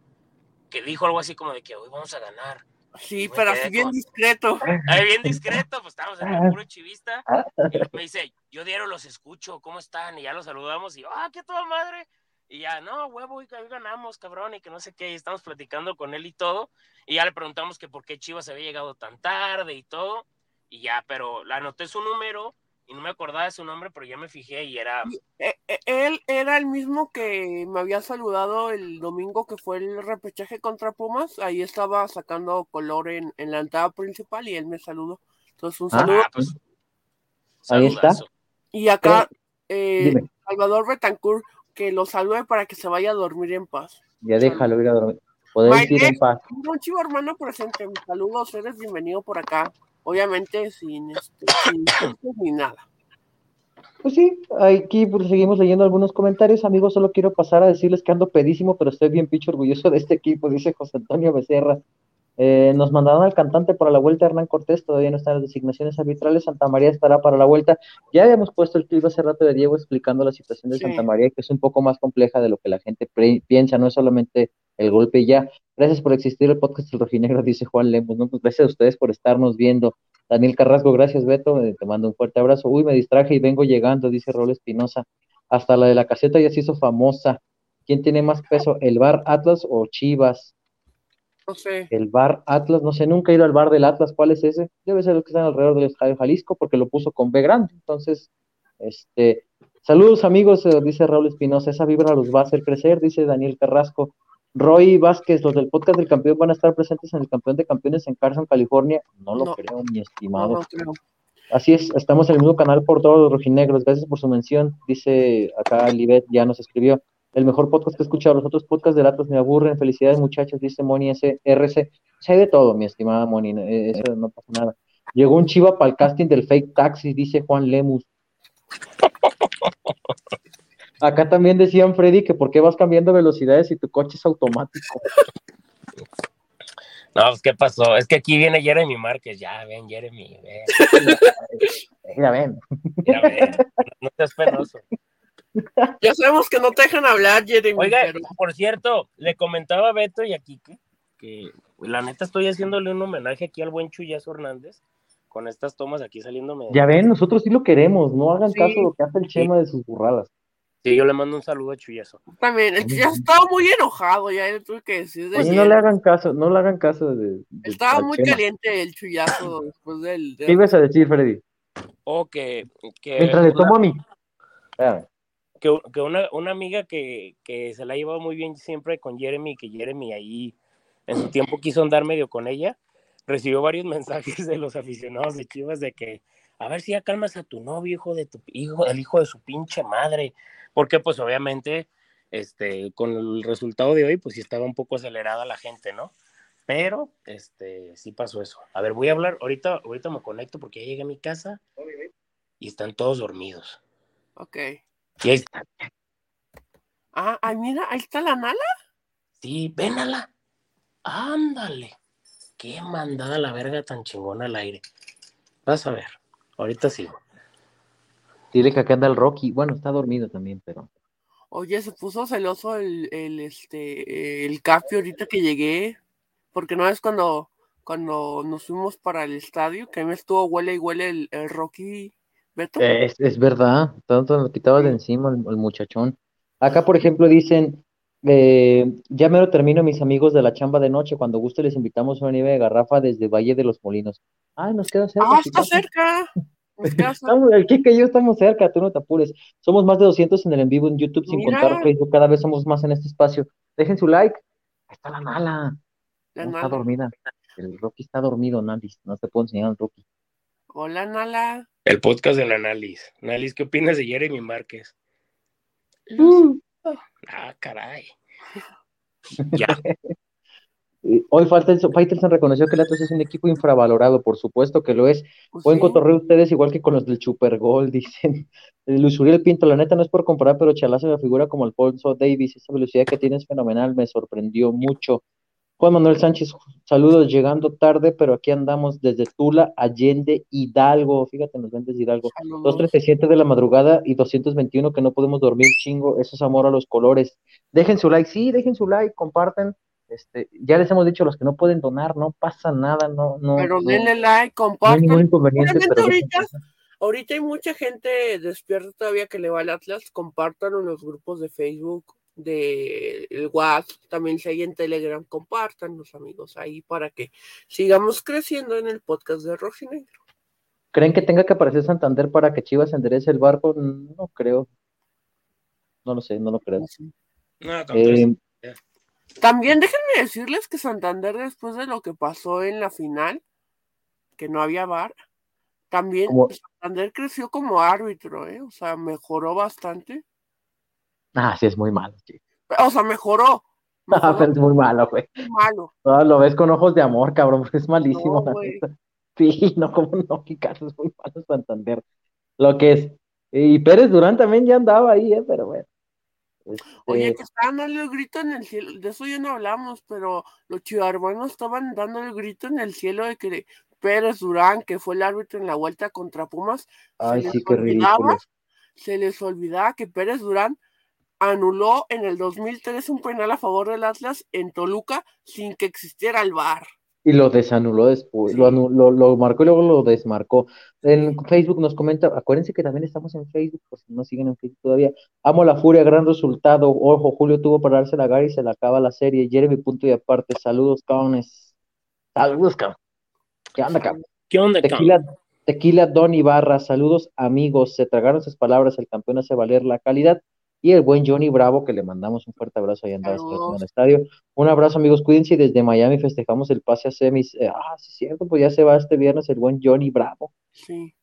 que dijo algo así como de que hoy vamos a ganar. Sí, pero así bien con- discreto. Ahí bien discreto, pues estábamos en el puro chivista. Y me dice, yo diario los escucho, ¿cómo están? Y ya los saludamos y, ah, qué toda madre. Y ya, no, huevo, hoy hoy ganamos, cabrón, y que no sé qué. Y estamos platicando con él y todo. Y ya le preguntamos que por qué Chivas había llegado tan tarde y todo. Y ya, pero la anoté su número y no me acordaba de su nombre, pero ya me fijé y era. Eh, eh, Él era el mismo que me había saludado el domingo que fue el repechaje contra Pumas. Ahí estaba sacando color en, en la entrada principal y él me saludó. Entonces, un Ah, saludo. Ah, pues. Ahí está. Y acá, eh. Salvador Betancourt, que lo salude para que se vaya a dormir en paz. Ya déjalo ir a dormir. Podés ir en paz. Un chivo hermano presente. Saludos, eres bienvenido por acá. Obviamente sin, este, ni nada. Pues sí, aquí pues, seguimos leyendo algunos comentarios. Amigos, solo quiero pasar a decirles que ando pedísimo, pero estoy bien picho orgulloso de este equipo, dice José Antonio Becerra. Eh, nos mandaron al cantante para la vuelta Hernán Cortés, todavía no están las designaciones arbitrales, Santa María estará para la vuelta. Ya habíamos puesto el clip hace rato de Diego explicando la situación de Santa María, que es un poco más compleja de lo que la gente piensa, no es solamente el golpe ya. Gracias por existir el podcast del Rojinegro, dice Juan Lemos, ¿no? Pues gracias a ustedes por estarnos viendo. Daniel Carrasco, gracias Beto, eh, te mando un fuerte abrazo. Uy, me distraje y vengo llegando, dice Rol Espinosa. Hasta la de la caseta ya se hizo famosa. ¿Quién tiene más peso, el bar Atlas o Chivas? No sé. El bar Atlas, no sé, nunca he ido al bar del Atlas, ¿cuál es ese? Debe ser el que está alrededor del Estadio Jalisco, porque lo puso con B grande. Entonces, este, saludos amigos, eh, dice Raúl Espinosa, esa vibra los va a hacer crecer, dice Daniel Carrasco. Roy Vázquez, los del podcast del campeón van a estar presentes en el campeón de campeones en Carson, California. No lo creo, mi estimado. Así es, estamos en el mismo canal por todos los rojinegros. Gracias por su mención. Dice acá Libet, ya nos escribió el mejor podcast que he escuchado. Los otros podcasts de datos me aburren. Felicidades, muchachos, dice Moni SRC. Se hay de todo, mi estimada Moni. Eh, eso no pasa nada. Llegó un chiva para el casting del fake taxi, dice Juan Lemus. Acá también decían, Freddy, que por qué vas cambiando velocidades si tu coche es automático. No, pues, ¿qué pasó? Es que aquí viene Jeremy Márquez. Ya, ven, Jeremy, ven. Mira, ven. Mira, ven. No seas penoso. Ya sabemos que no te dejan hablar, Jeremy. Oiga, por cierto, le comentaba a Beto y aquí que, que la neta estoy haciéndole un homenaje aquí al buen Chuyazo Hernández con estas tomas aquí saliéndome. Ya ven, nosotros sí lo queremos, no hagan caso de lo que hace el Chema de sus burradas. Sí, yo le mando un saludo a Chuyazo. También, el Chuyazo estaba muy enojado, ya le tuve que decir. De no le hagan caso, no le hagan caso de. estaba muy caliente el Chuyazo después del. ¿Qué ibas a decir, Freddy? O que. que Mientras le tomo a mí. Que, que una, una, amiga que, que se la ha llevado muy bien siempre con Jeremy, que Jeremy ahí en su tiempo quiso andar medio con ella, recibió varios mensajes de los aficionados de Chivas de que a ver si ya calmas a tu novio, hijo de tu hijo, el hijo de su pinche madre, porque pues obviamente, este, con el resultado de hoy, pues sí estaba un poco acelerada la gente, ¿no? Pero, este, sí pasó eso. A ver, voy a hablar, ahorita, ahorita me conecto porque ya llegué a mi casa y están todos dormidos. Ok. Y ahí está. Ah, ay, mira, ahí está la Nala. Sí, vénala. Ándale. Qué mandada la verga tan chingona al aire. Vas a ver, ahorita sigo. Dile que acá anda el Rocky. Bueno, está dormido también, pero. Oye, se puso celoso el, el este, el Capi ahorita que llegué. Porque no es cuando, cuando nos fuimos para el estadio, que a mí me estuvo huele y huele el, el Rocky Beto. Es, es, verdad, tanto lo quitaba de encima el, el, muchachón. Acá, por ejemplo, dicen, eh, ya me lo termino, mis amigos de la chamba de noche. Cuando guste, les invitamos a una nieve de garrafa desde Valle de los Molinos. Ay, nos queda cerca. Ah, está cerca. Estamos, el Kike y yo estamos cerca, tú no te apures. Somos más de 200 en el en vivo en YouTube, sin Mira. contar Facebook. Cada vez somos más en este espacio. Dejen su like. Ahí está la mala. La No Nala. está dormida. El Rocky está dormido, Nandis. No te puedo enseñar al Rocky. Hola, Nala. El podcast del Análisis. Análisis, ¿qué opinas de Jeremy Márquez? Mm. Ah, caray. Ya. Hoy Faitelson, reconoció que el Atlas es un equipo infravalorado, por supuesto que lo es. Pues Buen sí. cotorreo ustedes, igual que con los del Super Gol, dicen. El Uriel Pinto, la neta no es por comparar, pero Chalazo me figura como Alfonso Davis. Esa velocidad que tiene es fenomenal, me sorprendió mucho. Juan Manuel Sánchez, saludos, llegando tarde, pero aquí andamos desde Tula, Allende, Hidalgo. Fíjate, nos ven desde Hidalgo. Saludos. 237 de la madrugada y 221 que no podemos dormir, chingo. Eso es amor a los colores. Dejen su like, sí, dejen su like, compartan. Este, ya les hemos dicho, los que no pueden donar, no pasa nada, no, no. Pero no- denle like, no hay compartan. ningún inconveniente, Obviamente pero ahorita, ahorita hay mucha gente despierta todavía que le va al Atlas. Compartan en los grupos de Facebook, de el WhatsApp, también si hay en Telegram, compartan los amigos ahí para que sigamos creciendo en el podcast de Rojinegro. ¿creen que tenga que aparecer Santander para que Chivas enderece el barco? No creo. No lo sé, no lo creo. No, Eh, También déjenme decirles que Santander, después de lo que pasó en la final, que no había VAR, también Santander creció como árbitro, ¿eh? O sea, mejoró bastante. Ah, sí, es muy malo, sí. O sea, mejoró. Ah, pero es muy malo, güey. Malo. No, lo ves con ojos de amor, cabrón, porque es malísimo. sí, no, como no, Ricardo es muy malo Santander. Lo que es. Y Pérez Durán también ya andaba ahí, ¿eh? pero bueno. Oye, que estaban dando el grito en el cielo, de eso ya no hablamos, pero los chivarmanos estaban dando el grito en el cielo de que Pérez Durán, que fue el árbitro en la vuelta contra Pumas, Ay, sí, qué ridículo. se les olvidaba que Pérez Durán anuló en el 2003 un penal a favor del Atlas en Toluca sin que existiera el VAR. Y lo desanuló después, lo, lo, marcó y luego lo desmarcó. En Facebook nos comenta, acuérdense que también estamos en Facebook, pues no siguen en Facebook todavía. Amo la furia, gran resultado. Ojo, Julio tuvo para darse la gara y se le acaba la serie. Jeremy, punto y aparte. Saludos, cabrones. Saludos, cabrón. ¿Qué onda, cabrón? ¿Qué onda, Tequila, Tequila Don Ibarra, saludos, amigos. Se tragaron sus palabras, el campeón hace valer la calidad y el buen Johnny Bravo, que le mandamos un fuerte abrazo ahí en el estadio. Un abrazo, amigos, cuídense y desde Miami festejamos el pase a semis. Eh, ah, sí, cierto, pues ya se va este viernes el buen Johnny Bravo. Sí.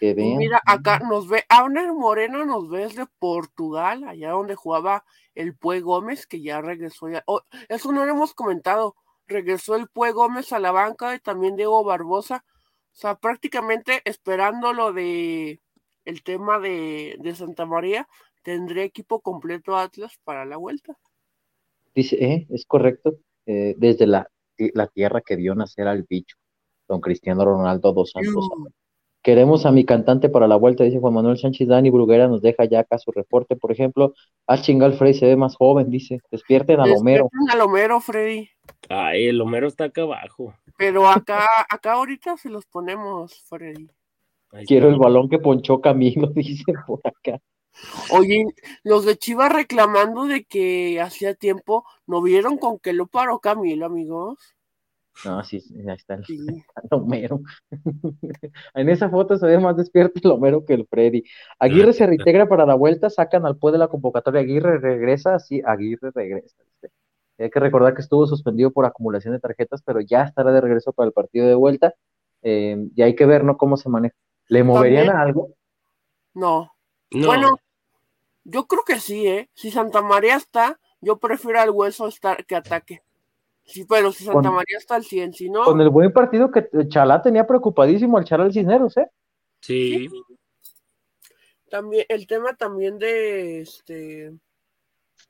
Que Mira, acá nos ve, Auner Moreno nos ve desde Portugal, allá donde jugaba el Pue Gómez, que ya regresó. Ya. Oh, eso no lo hemos comentado. Regresó el Pue Gómez a la banca y también Diego Barbosa. O sea, prácticamente esperando lo de el tema de, de Santa María, tendré equipo completo Atlas para la vuelta. Dice, eh, es correcto, eh, desde la, la, tierra que vio nacer al bicho, don Cristiano Ronaldo dos Santos. Queremos a mi cantante para la vuelta, dice Juan Manuel Sánchez Dani Bruguera, nos deja ya acá su reporte, por ejemplo. A ah, Chingal Freddy se ve más joven, dice. Despierten al Homero. Despierten al Homero, Freddy. Ay, el Homero está acá abajo. Pero acá, acá ahorita se los ponemos, Freddy. Quiero el balón que ponchó Camilo, dice por acá. Oye, los de Chivas reclamando de que hacía tiempo no vieron con que lo paró Camilo, amigos. No, sí, ya está el, Homero. en esa foto se ve más despierto el Homero que el Freddy. Aguirre se reintegra para la vuelta, sacan al pue de la convocatoria. Aguirre regresa, sí, Aguirre regresa. Hay que recordar que estuvo suspendido por acumulación de tarjetas, pero ya estará de regreso para el partido de vuelta. Eh, y hay que ver, ¿no? Cómo se maneja. ¿Le moverían a algo? No. Bueno, yo creo que sí, ¿eh? Si Santa María está, yo prefiero al hueso estar que ataque. Sí, pero si Santa María está al 100, si no. Con el buen partido que Chalá tenía preocupadísimo al Chalá Cisneros, ¿eh? Sí. También, el tema también de este.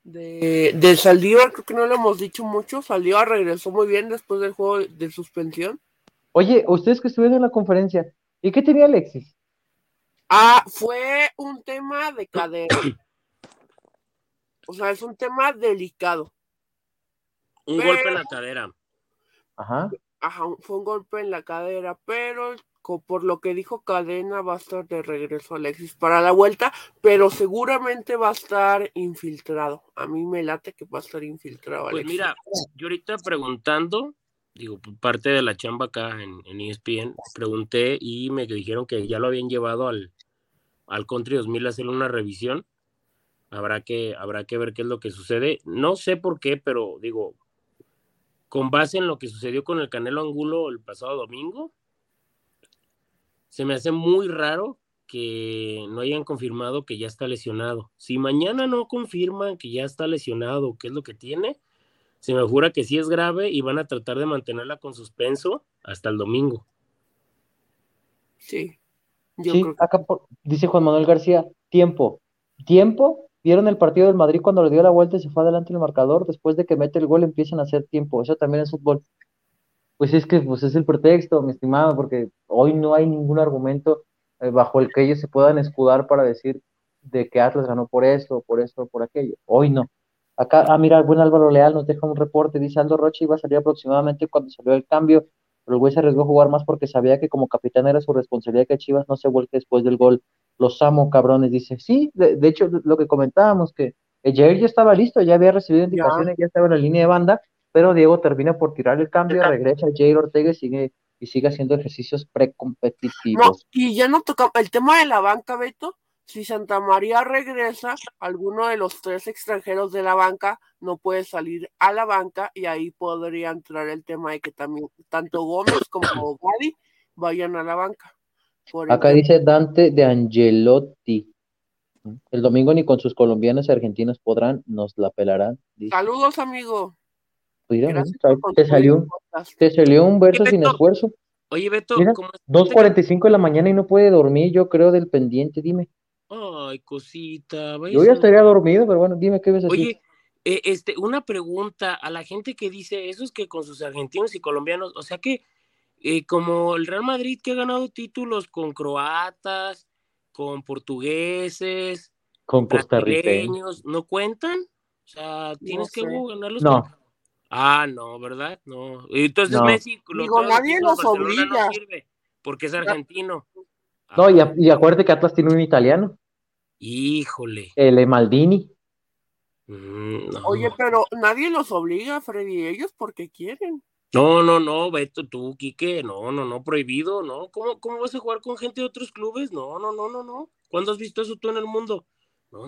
De, de Saldívar, creo que no lo hemos dicho mucho. Saldívar regresó muy bien después del juego de suspensión. Oye, ustedes que estuvieron en la conferencia, ¿y qué tenía Alexis? Ah, fue un tema de cadera. O sea, es un tema delicado. Un golpe en la cadera. Ajá. Ajá, fue un golpe en la cadera, pero por lo que dijo Cadena va a estar de regreso Alexis para la vuelta, pero seguramente va a estar infiltrado. A mí me late que va a estar infiltrado. Pues mira, yo ahorita preguntando, digo, parte de la chamba acá en, en ESPN, pregunté y me dijeron que ya lo habían llevado al, al Country 2000 a hacerle una revisión. Habrá que, habrá que ver qué es lo que sucede. No sé por qué, pero digo, con base en lo que sucedió con el Canelo Angulo el pasado domingo, se me hace muy raro que no hayan confirmado que ya está lesionado. Si mañana no confirman que ya está lesionado, qué es lo que tiene, se me jura que sí es grave y van a tratar de mantenerla con suspenso hasta el domingo. Sí sí, acá dice Juan Manuel García, tiempo, tiempo, vieron el partido del Madrid cuando le dio la vuelta y se fue adelante el marcador, después de que mete el gol empiezan a hacer tiempo, eso también es fútbol. Pues es que pues es el pretexto, mi estimado, porque hoy no hay ningún argumento eh, bajo el que ellos se puedan escudar para decir de que Atlas ganó por esto, por esto, por aquello. Hoy no. Acá, ah, mira, el buen Álvaro Leal nos deja un reporte, dice Aldo Rocha iba a salir aproximadamente cuando salió el cambio, pero el güey se arriesgó a jugar más porque sabía que como capitán era su responsabilidad que Chivas no se vuelque después del gol. Los amo, cabrones. Dice, sí, de, hecho, lo que comentábamos, que Jair ya estaba listo, ya había recibido indicaciones, ya, estaba en la línea de banda, pero Diego termina por tirar el cambio, regresa Jair Ortega y sigue, y sigue haciendo ejercicios precompetitivos. No, y ya no toca el tema de la banca, Beto, si Santa María regresa, alguno de los tres extranjeros de la banca no puede salir a la banca y ahí podría entrar el tema de que también tanto Gómez como Gadi vayan a la banca. Acá dice Dante de Angelotti. El domingo ni con sus colombianos y argentinos podrán, nos la pelarán. Saludos, amigo. te, salió, te salió un verso sin esfuerzo. Oye, Beto, Mira, 2.45 de la mañana y no puede dormir, yo creo, del pendiente, dime. Ay, cosita. Yo ya estaría dormido, pero bueno, dime qué ves así. Oye, eh, este, una pregunta a la gente que dice eso es que con sus argentinos y colombianos, o sea que eh, como el Real Madrid que ha ganado títulos con croatas, con portugueses, con costarriceños, ¿no cuentan? O sea, tienes que ganarlos. No. Ah, no, ¿verdad? No. Entonces Messi, Digo, nadie nos obliga. porque es argentino. No, y, y, acuérdate que Atlas tiene un italiano. Híjole. El Maldini. Mm, Oye, pero nadie los obliga, Freddy, ellos porque quieren. No, no, no, Beto, tú, Quique, no, no, no, prohibido, ¿no? ¿Cómo, ¿Cómo vas a jugar con gente de otros clubes? No, no, no, no, no. ¿Cuándo has visto eso tú en el mundo?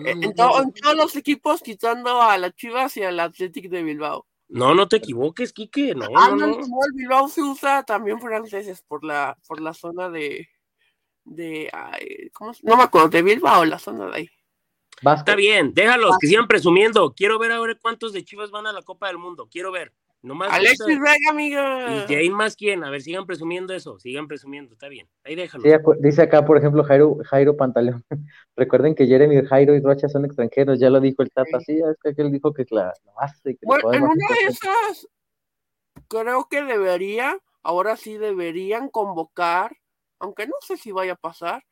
en, todos los equipos, quitando a las Chivas y al Athletic de Bilbao. No, no te equivoques, Quique, no, ah, no, no, el Bilbao se usa también franceses por la, por la zona de, de, ¿cómo No me acuerdo, de Bilbao, la zona de ahí. Está bien, déjalos, que sigan presumiendo. Quiero ver ahora cuántos de Chivas van a la Copa del Mundo. Quiero ver. Alexis Vega, amiga. Y de ahí más quién, a ver, sigan presumiendo eso, sigan presumiendo, está bien, ahí déjalo. dice acá, por ejemplo, Jairo, Jairo Pantaleón. Recuerden que Jeremy, Jairo y Rocha son extranjeros, ya lo dijo el Tata, sí, es que él dijo que la, hace. bueno, en una de esas, creo que debería, ahora sí deberían convocar, aunque no sé si vaya a pasar,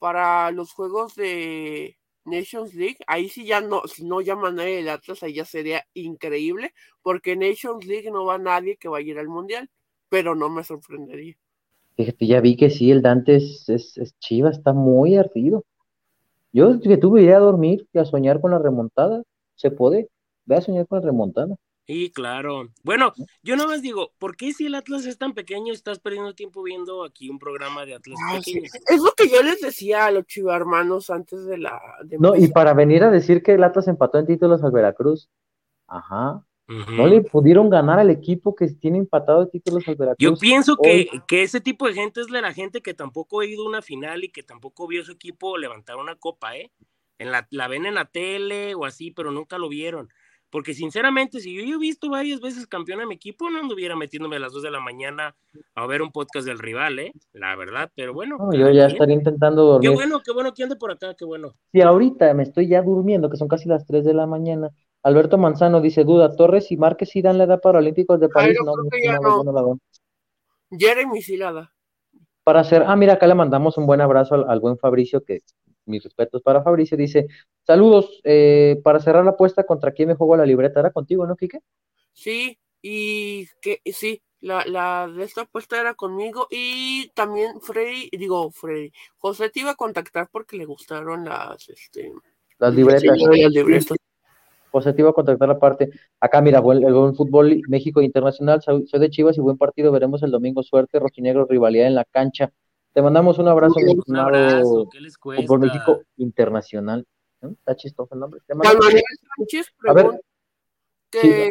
para los juegos de Nations League, ahí sí ya no, si no llaman a el Atlas, ahí ya sería increíble, porque Nations League no va nadie que vaya a ir al Mundial, pero no me sorprendería. Fíjate, ya vi que sí, el Dante es, es, chiva, está muy ardido. Yo que tuve idea a dormir y a soñar con la remontada, se puede, ve a soñar con la remontada. Sí, claro. Bueno, yo no más digo, ¿por qué si el Atlas es tan pequeño estás perdiendo tiempo viendo aquí un programa de Atlas ah, Es lo que yo les decía a los hermanos antes de la... no, y para venir a decir que el Atlas empató en títulos al Veracruz. Ajá. No le pudieron ganar al equipo que tiene empatado de títulos al Veracruz. Yo pienso que, que, ese tipo de gente es de la gente que tampoco ha ido a una final y que tampoco vio su equipo levantar una copa, ¿eh? En la, la ven en la tele o así, pero nunca lo vieron. Porque sinceramente, si yo he visto varias veces campeón a mi equipo, no anduviera metiéndome a las 2 de la mañana a ver un podcast del rival, ¿eh? La verdad, pero bueno. yo ya estaría intentando dormir. Qué bueno, qué bueno que ande por acá, qué bueno. Si ahorita me estoy ya durmiendo, que son casi las 3 de la mañana. Alberto Manzano dice, duda, Torres y Márquez dan la edad para Olímpicos de París. no, no, no, no, Jeremy Silada. Para hacer, ah, mira, acá le mandamos un buen abrazo al, al buen Fabricio, que mis respetos para Fabricio, dice, saludos, eh, para cerrar la apuesta, ¿contra quién me juego la libreta? ¿Era contigo, no, Quique? Sí, y que sí, la, la de esta apuesta era conmigo y también Freddy, digo Freddy, José te iba a contactar porque le gustaron las, este, las libretas. José te iba a contactar aparte. Acá, mira, el, el, fútbol México Internacional, soy, de Chivas y buen partido, veremos el domingo, suerte, rojinegro, rivalidad en la cancha. Te mandamos un abrazo, mi estimado Fútbol México Internacional. Está chistoso el nombre. a ver. Que,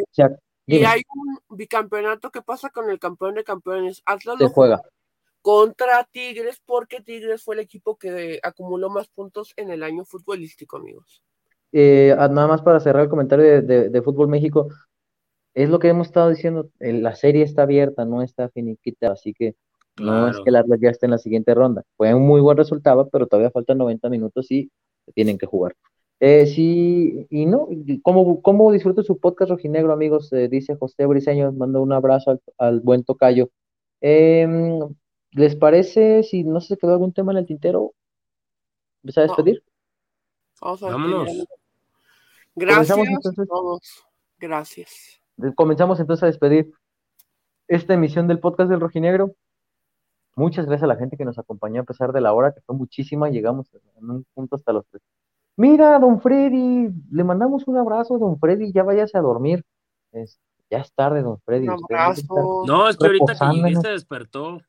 y hay un bicampeonato. ¿Qué pasa con el campeón de campeones? Atlas Se juega. Contra Tigres, porque Tigres fue el equipo que acumuló más puntos en el año futbolístico, amigos. Eh, ah, nada más para cerrar el comentario de, Fútbol México, es lo que hemos estado diciendo, la serie está abierta, no está finiquita, así que no es que el Atlas ya esté en la siguiente ronda. Fue un muy buen resultado, pero todavía faltan 90 minutos y tienen que jugar. Eh, sí, y no, ¿cómo, cómo disfruto su podcast rojinegro, amigos? Eh, dice José Briseño, mando un abrazo al, buen tocayo. Em, ¿Les parece si no se quedó algún tema en el tintero? ¿Vas a despedir? Vámonos. Gracias a todos. Gracias. Comenzamos entonces a despedir esta emisión del podcast del Rojinegro. Muchas gracias a la gente que nos acompañó a pesar de la hora, que fue muchísima. Llegamos en un punto hasta los tres. Mira, don Freddy, le mandamos un abrazo, don Freddy, ya váyase a dormir. ya es tarde, don Freddy. Un abrazo. No, es que ahorita que llegué se despertó.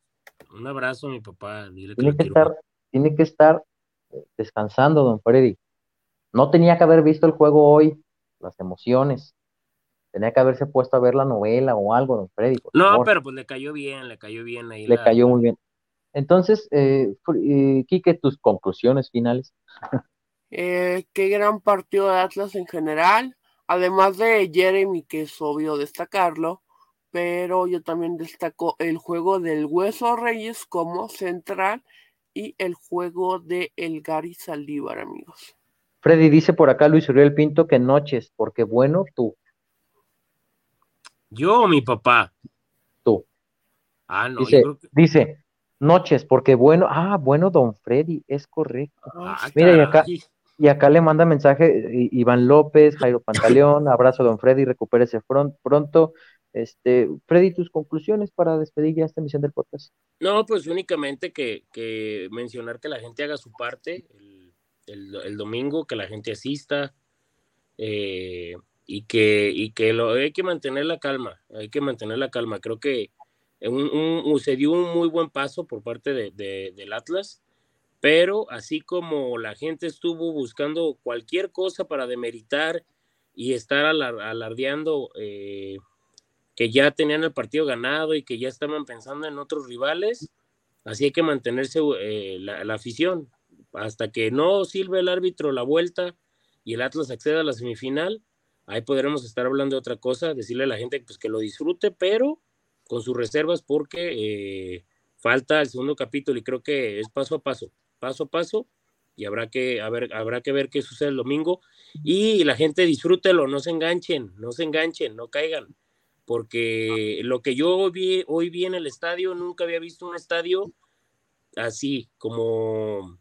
Un abrazo a mi papá. tiene, que, estar, tiene que estar eh, descansando, don Freddy. No tenía que haber visto el juego hoy, las emociones. Tenía que haberse puesto a ver la novela o algo, don Freddy. no, pero pues le cayó bien, le cayó bien ahí. Le cayó muy bien. Entonces, eh, eh, Quique, tus conclusiones finales. Eh, qué gran partido de Atlas en general, además de Jeremy, que es obvio destacarlo, pero yo también destaco el juego del Hueso Reyes como central y el juego de El Gary Saldívar, amigos. Freddy dice por acá Luis Uriel Pinto que noches, porque bueno, tú. ¿Yo o mi papá? Tú. Ah, no. Dice, dice, noches, porque bueno, ah, bueno, don Freddy, es correcto. Ah, Mira, y acá, y acá le manda mensaje Iván López, Jairo Pantaleón, abrazo don Freddy, recupérese pronto. Este, Freddy, tus conclusiones para despedir ya esta emisión del podcast. No, pues únicamente que, que mencionar que la gente haga su parte el, domingo, que la gente asista eh, y que, y que lo, hay que mantener la calma, hay que mantener la calma. Creo que un, se dio un muy buen paso por parte de, del Atlas, pero así como la gente estuvo buscando cualquier cosa para demeritar y estar alardeando eh, que ya tenían el partido ganado y que ya estaban pensando en otros rivales, así hay que mantenerse eh, la, afición. Hasta que no sirve el árbitro la vuelta y el Atlas acceda a la semifinal, ahí podremos estar hablando de otra cosa, decirle a la gente pues, que lo disfrute, pero con sus reservas porque eh, falta el segundo capítulo y creo que es paso a paso, paso a paso y habrá que, habrá que ver qué sucede el domingo. Y la gente disfrútelo, no se enganchen, no se enganchen, no caigan porque lo que yo vi, hoy vi en el estadio, nunca había visto un estadio así, como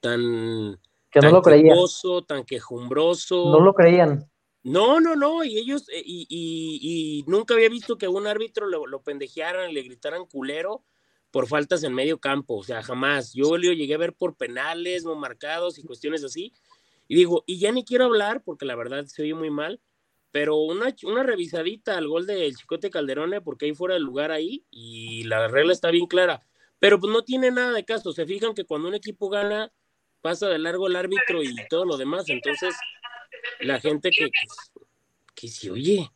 tan, que no lo tan quejumbroso. No lo creían. No, no, no, y ellos, eh, y, y, nunca había visto que a un árbitro lo, lo pendejearan, le gritaran culero por faltas en medio campo, o sea, jamás. Yo lo llegué a ver por penales, no marcados y cuestiones así. Y digo, y ya ni quiero hablar porque la verdad se oye muy mal, pero una, una revisadita al gol del Chicote Calderone, porque ahí fuera el lugar ahí, y la regla está bien clara. Pero pues no tiene nada de caso. Se fijan que cuando un equipo gana, pasa de largo el árbitro y todo lo demás. Entonces, la gente que, que, se oye.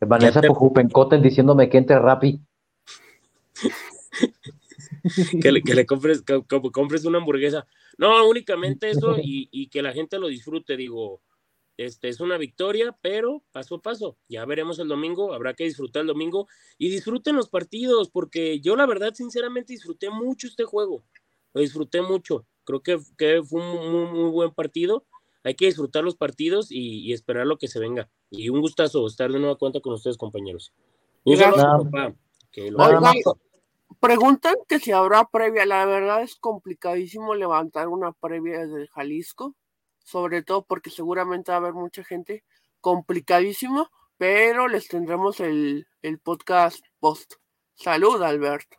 Vanessa Pujupencoten diciéndome que entre Rappi. que, le, que le compres, compres una hamburguesa. No, únicamente eso y, y que la gente lo disfrute, digo este, es una victoria, pero paso a paso. Ya veremos el domingo, habrá que disfrutar el domingo y disfruten los partidos, porque yo la verdad, sinceramente, disfruté mucho este juego. Lo disfruté mucho. Creo que, fue un muy, buen partido. Hay que disfrutar los partidos y, esperar lo que se venga. Y un gustazo estar de nueva cuenta con ustedes, compañeros. Un saludo, papá. preguntan que si habrá previa. La verdad es complicadísimo levantar una previa desde Jalisco sobre todo porque seguramente va a haber mucha gente, complicadísimo, pero les tendremos el, podcast post. Salud, Alberto.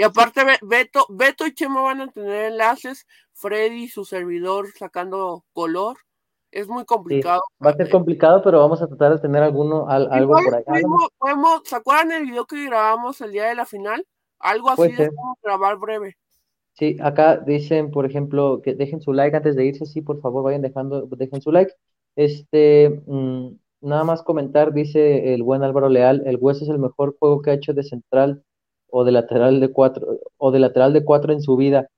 Y aparte, Beto, Beto y Chema van a tener enlaces, Freddy, su servidor, sacando color. Es muy complicado. va a ser complicado, pero vamos a tratar de tener alguno, algo por ahí. Podemos, ¿Se acuerdan el video que grabamos el día de la final? Algo así de grabar breve. Sí, acá dicen, por ejemplo, que dejen su like antes de irse, sí, por favor, vayan dejando, dejen su like. Este, mm, nada más comentar, dice el buen Álvaro Leal, el Hueso es el mejor juego que ha hecho de central o de lateral de cuatro, o de lateral de cuatro en su vida.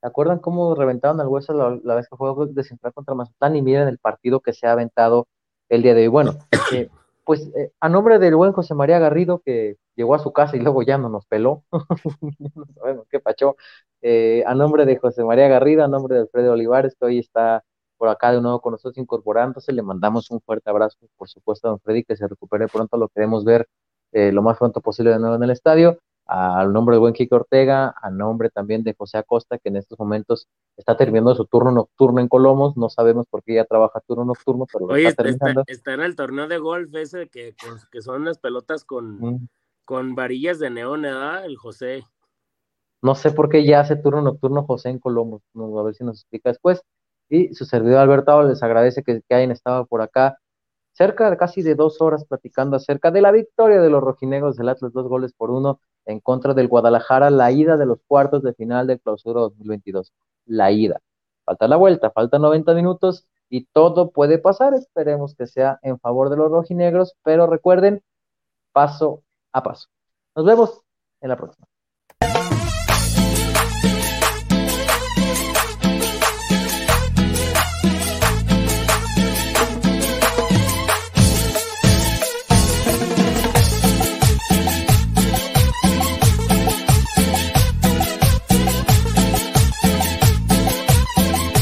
¿Se acuerdan cómo reventaron al Hueso la, vez que jugó de central contra Mazatán? Y miren el partido que se ha aventado el día de hoy. Bueno, eh, pues eh, a nombre del buen José María Garrido, que llegó a su casa y luego ya no nos peló, no sabemos qué pachó, eh, a nombre de José María Garrido, a nombre de Alfredo Olivares, que hoy está por acá de nuevo con nosotros incorporándose, le mandamos un fuerte abrazo, por supuesto, a don Freddy, que se recupere pronto, lo queremos ver eh, lo más pronto posible de nuevo en el estadio, al nombre del buen Kike Ortega, a nombre también de José Acosta, que en estos momentos está terminando su turno nocturno en Colomos, no sabemos por qué ya trabaja turno nocturno, pero lo está terminando. Está, en el torneo de golf ese que, que son las pelotas con, mm. con varillas de neón, ¿verdad? El José. No sé por qué ya hace turno nocturno José en Colomos, a ver si nos explica después. Y su servidor Alberto les agradece que, hayan estado por acá cerca de casi de dos horas platicando acerca de la victoria de los rojinegros del Atlas, dos goles por uno en contra del Guadalajara, la ida de los cuartos de final del clausura 2022. La ida. Falta la vuelta, falta 90 minutos y todo puede pasar. Esperemos que sea en favor de los rojinegros, pero recuerden, paso a paso. Nos vemos en la próxima.